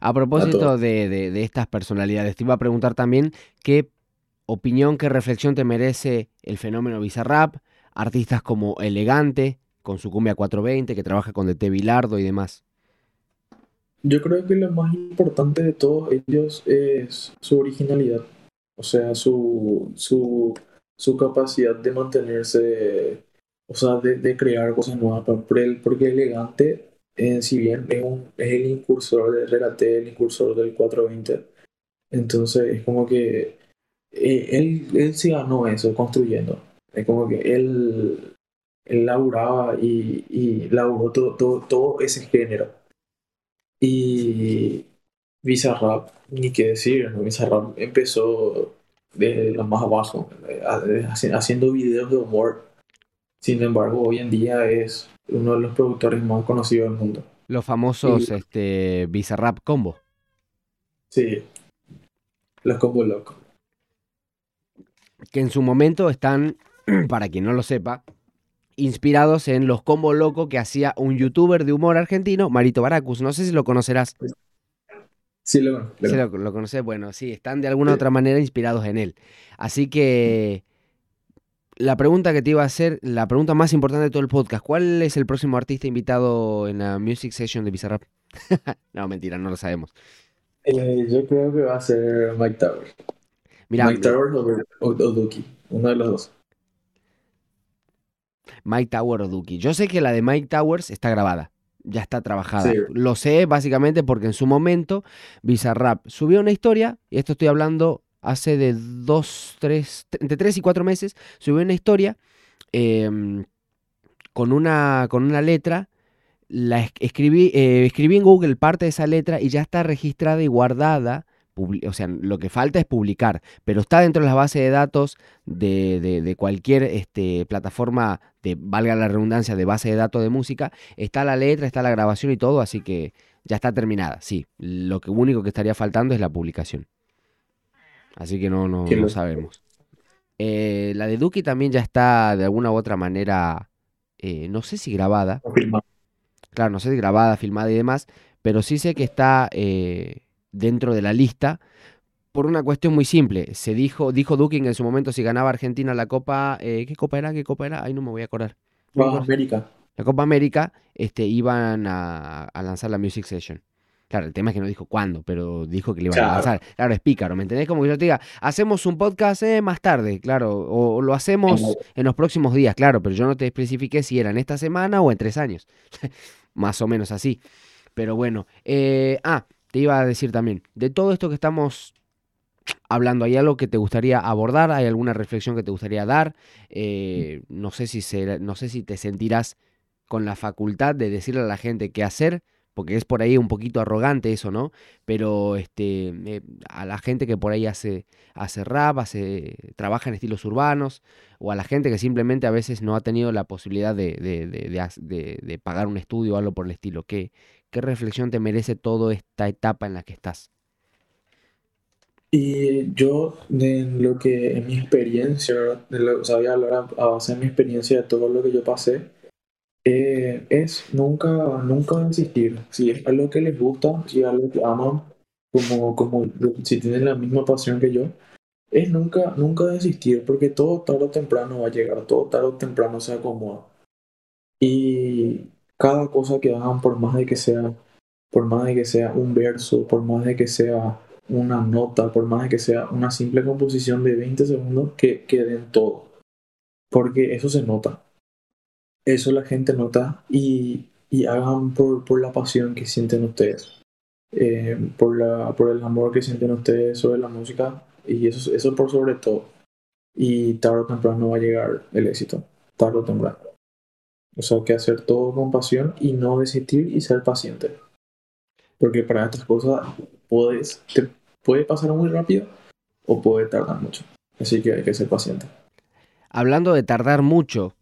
A propósito de, de, estas personalidades, te iba a preguntar también qué opinión, qué reflexión te merece el fenómeno Bizarrap, artistas como Elegante, con su cumbia 420, que trabaja con DT Bilardo y demás. Yo creo que lo más importante de todos ellos es su originalidad, o sea, su, su, su capacidad de mantenerse o sea, de, crear cosas nuevas, porque elegante, eh, si bien es, un, es el incursor del Relate, el incursor del 420, entonces es como que eh, él, él se ganó eso construyendo. Es como que él, él laburaba y, y laburó todo, todo, todo ese género. Y Bizarrap, ni qué decir, ¿no? Bizarrap empezó de lo más abajo, eh, haciendo videos de humor sin embargo, hoy en día es uno de los productores más conocidos del mundo. Los famosos este, Bizarrap Combo. Sí, los Combo Loco. Que en su momento están, para quien no lo sepa, inspirados en los Combo Loco que hacía un youtuber de humor argentino, Marito Baracus. No sé si lo conocerás. Sí, lo, lo, sí, lo, conoces. Bueno, sí, están de alguna otra manera inspirados en él. No que la pregunta que te iba a hacer, la pregunta más importante de todo el podcast, ¿cuál es el próximo artista invitado en la Music Session de Bizarrap? no, mentira, no lo sabemos. Eh, yo creo que va a ser Mike Towers. Mike Towers o, Duki, uno de los dos. Mike Towers o Duki. Yo sé que la de Mike Towers está grabada, ya está trabajada. Lo sé básicamente porque en su momento Bizarrap subió una historia, y esto estoy hablando hace de dos, tres, entre tres y cuatro meses, subió una historia em, con, una, con una letra. La escribí, eh, escribí en Google parte de esa letra y ya está registrada y guardada. O sea, lo que falta es publicar, pero está dentro de las bases de datos de, cualquier este, plataforma de, valga la redundancia, de base de datos de música. Está la letra, está la grabación y todo, así que ya está terminada. Sí, lo que único que estaría faltando es la publicación. Así que no, no, lo sabemos. Eh, la de Duki también ya está de alguna u otra manera, eh, no sé si grabada. Claro, no sé si grabada, filmada y demás, pero sí sé que está eh, dentro de la lista por una cuestión muy simple. Se dijo, dijo Duki en su momento si ganaba Argentina la Copa, ¿qué Copa era? ¿Qué Copa era? Ahí no me voy a acordar. Copa América. La Copa América, este, iban a, a lanzar la Music Session. Claro, el tema es que no dijo cuándo, pero dijo que le iban a lanzar. Claro, es pícaro, ¿me entendés? Como que yo te diga, hacemos un podcast eh, más tarde, claro, o, lo hacemos en los próximos días, claro, pero yo no te especifiqué si era en esta semana o en tres años. más o menos así. Pero bueno, eh, ah, te iba a decir también, de todo esto que estamos hablando, ¿hay algo que te gustaría abordar? ¿Hay alguna reflexión que te gustaría dar? Eh, no, sé si no sé si te sentirás con la facultad de decirle a la gente qué hacer porque es por ahí un poquito arrogante eso, ¿no? Pero este, a la gente que por ahí hace, hace rap, hace, trabaja en estilos urbanos, o a la gente que simplemente a veces no ha tenido la posibilidad de, de, pagar un estudio o algo por el estilo, ¿qué, ¿qué reflexión te merece toda esta etapa en la que estás? Y yo, en lo que, en mi experiencia, de lo, hablar a base de mi experiencia de todo lo que yo pasé, eh, es nunca, nunca desistir. Si es algo que les gusta, si es algo que aman, como, como si tienen la misma pasión que yo, es nunca, nunca desistir, porque todo tarde o temprano va a llegar, todo tarde o temprano se acomoda. Y cada cosa que hagan, por más de que sea, por más de que sea un verso, por más de que sea una nota, por más de que sea una simple composición de 20 segundos, que, que den todo. Porque eso se nota eso la gente nota y, hagan por, la pasión que sienten ustedes, eh, por, el amor que sienten ustedes sobre la música y eso, eso por sobre todo. Y tarde o temprano va a llegar el éxito, tarde o temprano. O sea, que hacer todo con pasión y no desistir y ser paciente. Porque para estas cosas puedes, puede pasar muy rápido o puede tardar mucho. Así que hay que ser paciente. Hablando de tardar mucho,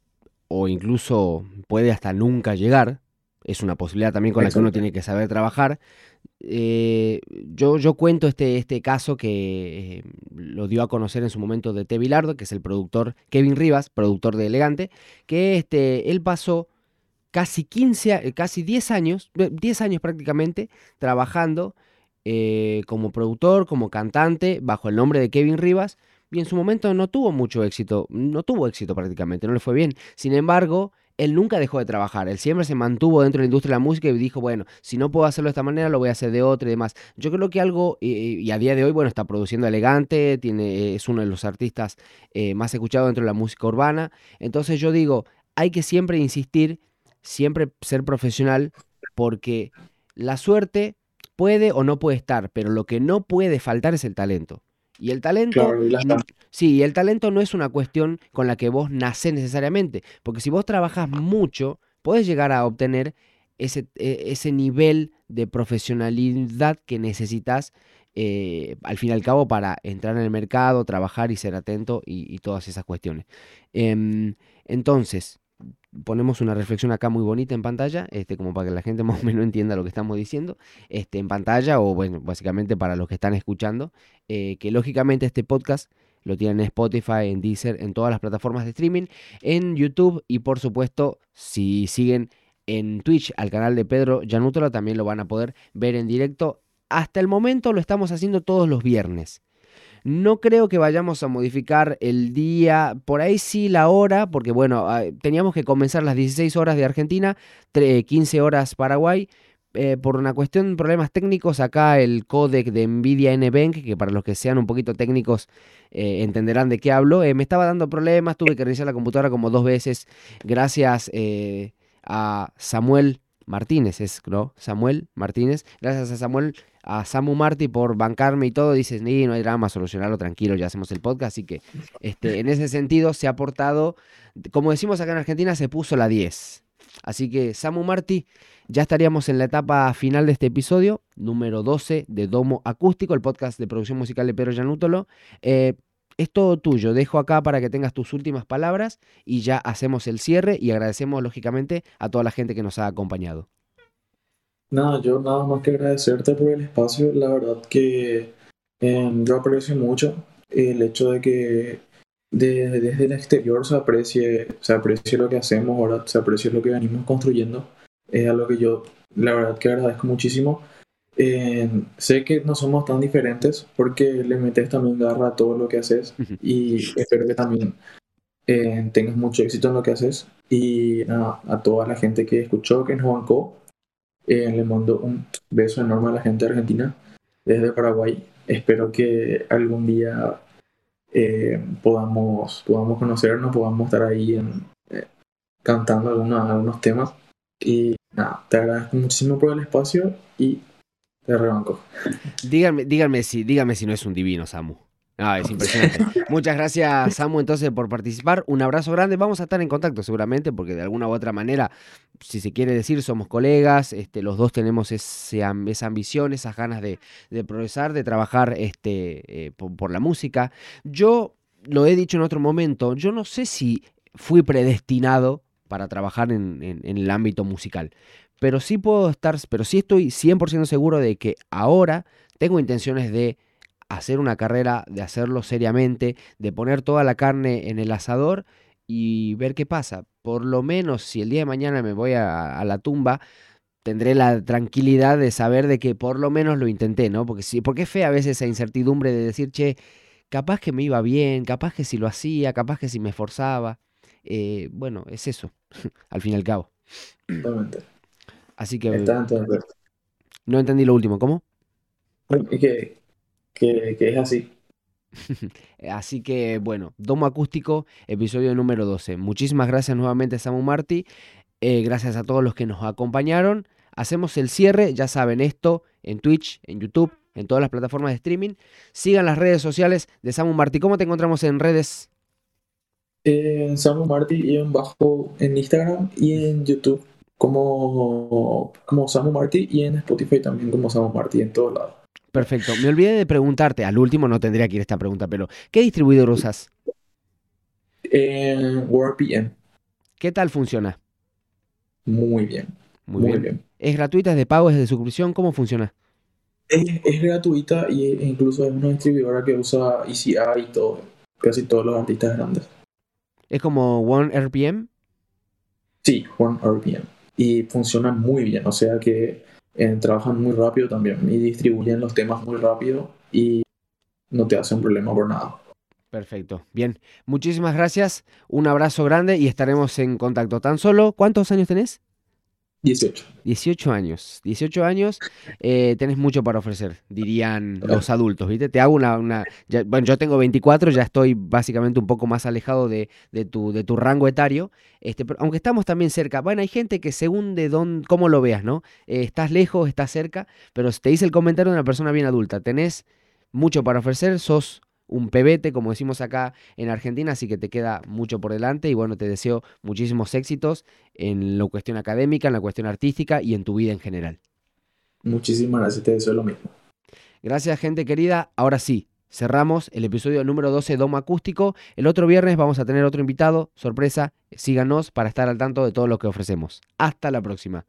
o incluso puede hasta nunca llegar, es una posibilidad también con la que uno tiene que saber trabajar. Eh, yo, yo cuento este, este caso que eh, lo dio a conocer en su momento de T. Bilardo, que es el productor Kevin Rivas, productor de Elegante, que este, él pasó casi 15, casi 10 años, 10 años prácticamente, trabajando eh, como productor, como cantante, bajo el nombre de Kevin Rivas, y en su momento no tuvo mucho éxito, no tuvo éxito prácticamente, no le fue bien. Sin embargo, él nunca dejó de trabajar, él siempre se mantuvo dentro de la industria de la música y dijo, bueno, si no puedo hacerlo de esta manera, lo voy a hacer de otra y demás. Yo creo que algo, y, a día de hoy, bueno, está produciendo elegante, tiene, es uno de los artistas eh, más escuchados dentro de la música urbana. Entonces yo digo, hay que siempre insistir, siempre ser profesional, porque la suerte puede o no puede estar, pero lo que no puede faltar es el talento. Y el talento. sí, el talento no es una cuestión con la que vos nacés necesariamente. Porque si vos trabajas mucho, podés llegar a obtener ese, e, ese nivel de profesionalidad que necesitas eh, al fin y al cabo para entrar en el mercado, trabajar y ser atento y, todas esas cuestiones. Em, entonces, ponemos una reflexión acá muy bonita en pantalla, este, como para que la gente más o menos entienda lo que estamos diciendo, este, en pantalla o bueno, básicamente para los que están escuchando, eh, que lógicamente este podcast lo tienen en Spotify, en Deezer, en todas las plataformas de streaming, en YouTube y por supuesto si siguen en Twitch al canal de Pedro Yanútola también lo van a poder ver en directo. Hasta el momento lo estamos haciendo todos los viernes. No creo que vayamos a modificar el día, por ahí sí la hora, porque bueno, ah, teníamos que comenzar las 16 horas de Argentina, 15 horas Paraguay. Eh, por una cuestión de problemas técnicos, acá el codec de NVIDIA NVENC, que para los que sean un poquito técnicos eh, entenderán de qué hablo, eh, me estaba dando problemas, tuve que reiniciar la computadora como dos veces, gracias a Samuel Martínez, es, ¿no? Samuel Martínez, gracias a Samuel a Samu Marti por bancarme y todo, dices, ni no hay drama, solucionarlo tranquilo, ya hacemos el podcast, así que este, en ese sentido se ha portado, como decimos acá en Argentina, se puso la 10. Así que Samu Marti, ya estaríamos en la etapa final de este episodio, número 12 de Domo Acústico, el podcast de producción musical de Pedro Yanútolo. Eh, es todo tuyo, dejo acá para que tengas tus últimas palabras y ya hacemos el cierre y agradecemos lógicamente a toda la gente que nos ha acompañado. Nada, yo nada más que agradecerte por el espacio. La verdad que em, yo aprecio mucho el hecho de que desde el exterior se aprecie, se aprecie lo que hacemos, ahora se aprecie lo que venimos construyendo. Es algo que yo la verdad que agradezco muchísimo. Em, sé que no somos tan diferentes porque le metes también garra a todo lo que haces y espero que también em, tengas mucho éxito en lo que haces y nada, a toda la gente que escuchó, que nos bancó Eh, le mando un beso enorme a la gente de Argentina desde Paraguay. Espero que algún día eh, podamos, conocernos, podamos estar ahí en, eh, cantando algunos, algunos temas. Y nada, te agradezco muchísimo por el espacio y te rebanco. Díganme, díganme, si, díganme si no es un divino, Samu. Ah, es impresionante. Muchas gracias, Samu, entonces, por participar. Un abrazo grande. Vamos a estar en contacto seguramente, porque de alguna u otra manera, si se quiere decir, somos colegas. Este, los dos tenemos esa ambición, esas ganas de, progresar, de trabajar este, eh, por, la música. Yo lo he dicho en otro momento, yo no sé si fui predestinado para trabajar en, en- en el ámbito musical. Pero sí puedo estar, pero sí estoy 100% seguro de que ahora tengo intenciones de hacer una carrera, de hacerlo seriamente, de poner toda la carne en el asador y ver qué pasa. Por lo menos si el día de mañana me voy a, a la tumba, tendré la tranquilidad de saber de que por lo menos lo intenté, ¿no? Porque sí, porque es fea a veces esa incertidumbre de decir, che, capaz que me iba bien, capaz que si lo hacía, capaz que si me esforzaba. Eh, bueno, es eso, al fin y al cabo. Totalmente. Así que Está no entendí lo último, ¿cómo? Que, que, que es así. Así que bueno, Domo Acústico, episodio número 12. Muchísimas gracias nuevamente Samu Martí. Eh, gracias a todos los que nos acompañaron. Hacemos el cierre, ya saben esto, en Twitch, en YouTube, en todas las plataformas de streaming. Sigan las redes sociales de Samu Martí. ¿Cómo te encontramos en redes? En Samu Martí y en bajo en Instagram y en YouTube como, como Samu Martí y en Spotify también como Samu Martí en todos lados. Perfecto. Me olvidé de preguntarte, al último no tendría que ir esta pregunta, pero ¿qué distribuidor usas? En WordPM, ¿Qué tal funciona? muy bien, Muy, muy bien. bien. ¿Es gratuita, es de pago, es de suscripción? ¿Cómo funciona? Es, es gratuita y e incluso es una distribuidora que usa ECI y todo, casi todos los artistas grandes. ¿Es como One RPM? Sí, One RPM. Y funciona muy bien, o sea que eh, trabajan muy rápido también y distribuyen los temas muy rápido y no te hacen problema por nada. Perfecto. Bien. Muchísimas gracias. Un abrazo grande y estaremos en contacto. Tan solo, ¿cuántos años tenés? 18. 18 años. 18 años, eh, tenés mucho para ofrecer, dirían los adultos, ¿viste? Te hago una... una bueno, yo tengo 24, ya estoy básicamente un poco más alejado de, de tu, de tu rango etario, este, pero aunque estamos también cerca. Bueno, hay gente que según de dónde, cómo lo veas, ¿no? Eh, estás lejos, estás cerca, pero te dice el comentario de una persona bien adulta. Tenés mucho para ofrecer, sos un pebete, como decimos acá en Argentina, así que te queda mucho por delante y bueno, te deseo muchísimos éxitos en la cuestión académica, en la cuestión artística y en tu vida en general. Muchísimas gracias, te deseo lo mismo. Gracias, gente querida. Ahora sí, cerramos el episodio número 12 Domo Acústico. El otro viernes vamos a tener otro invitado, sorpresa. Síganos para estar al tanto de todo lo que ofrecemos. Hasta la próxima.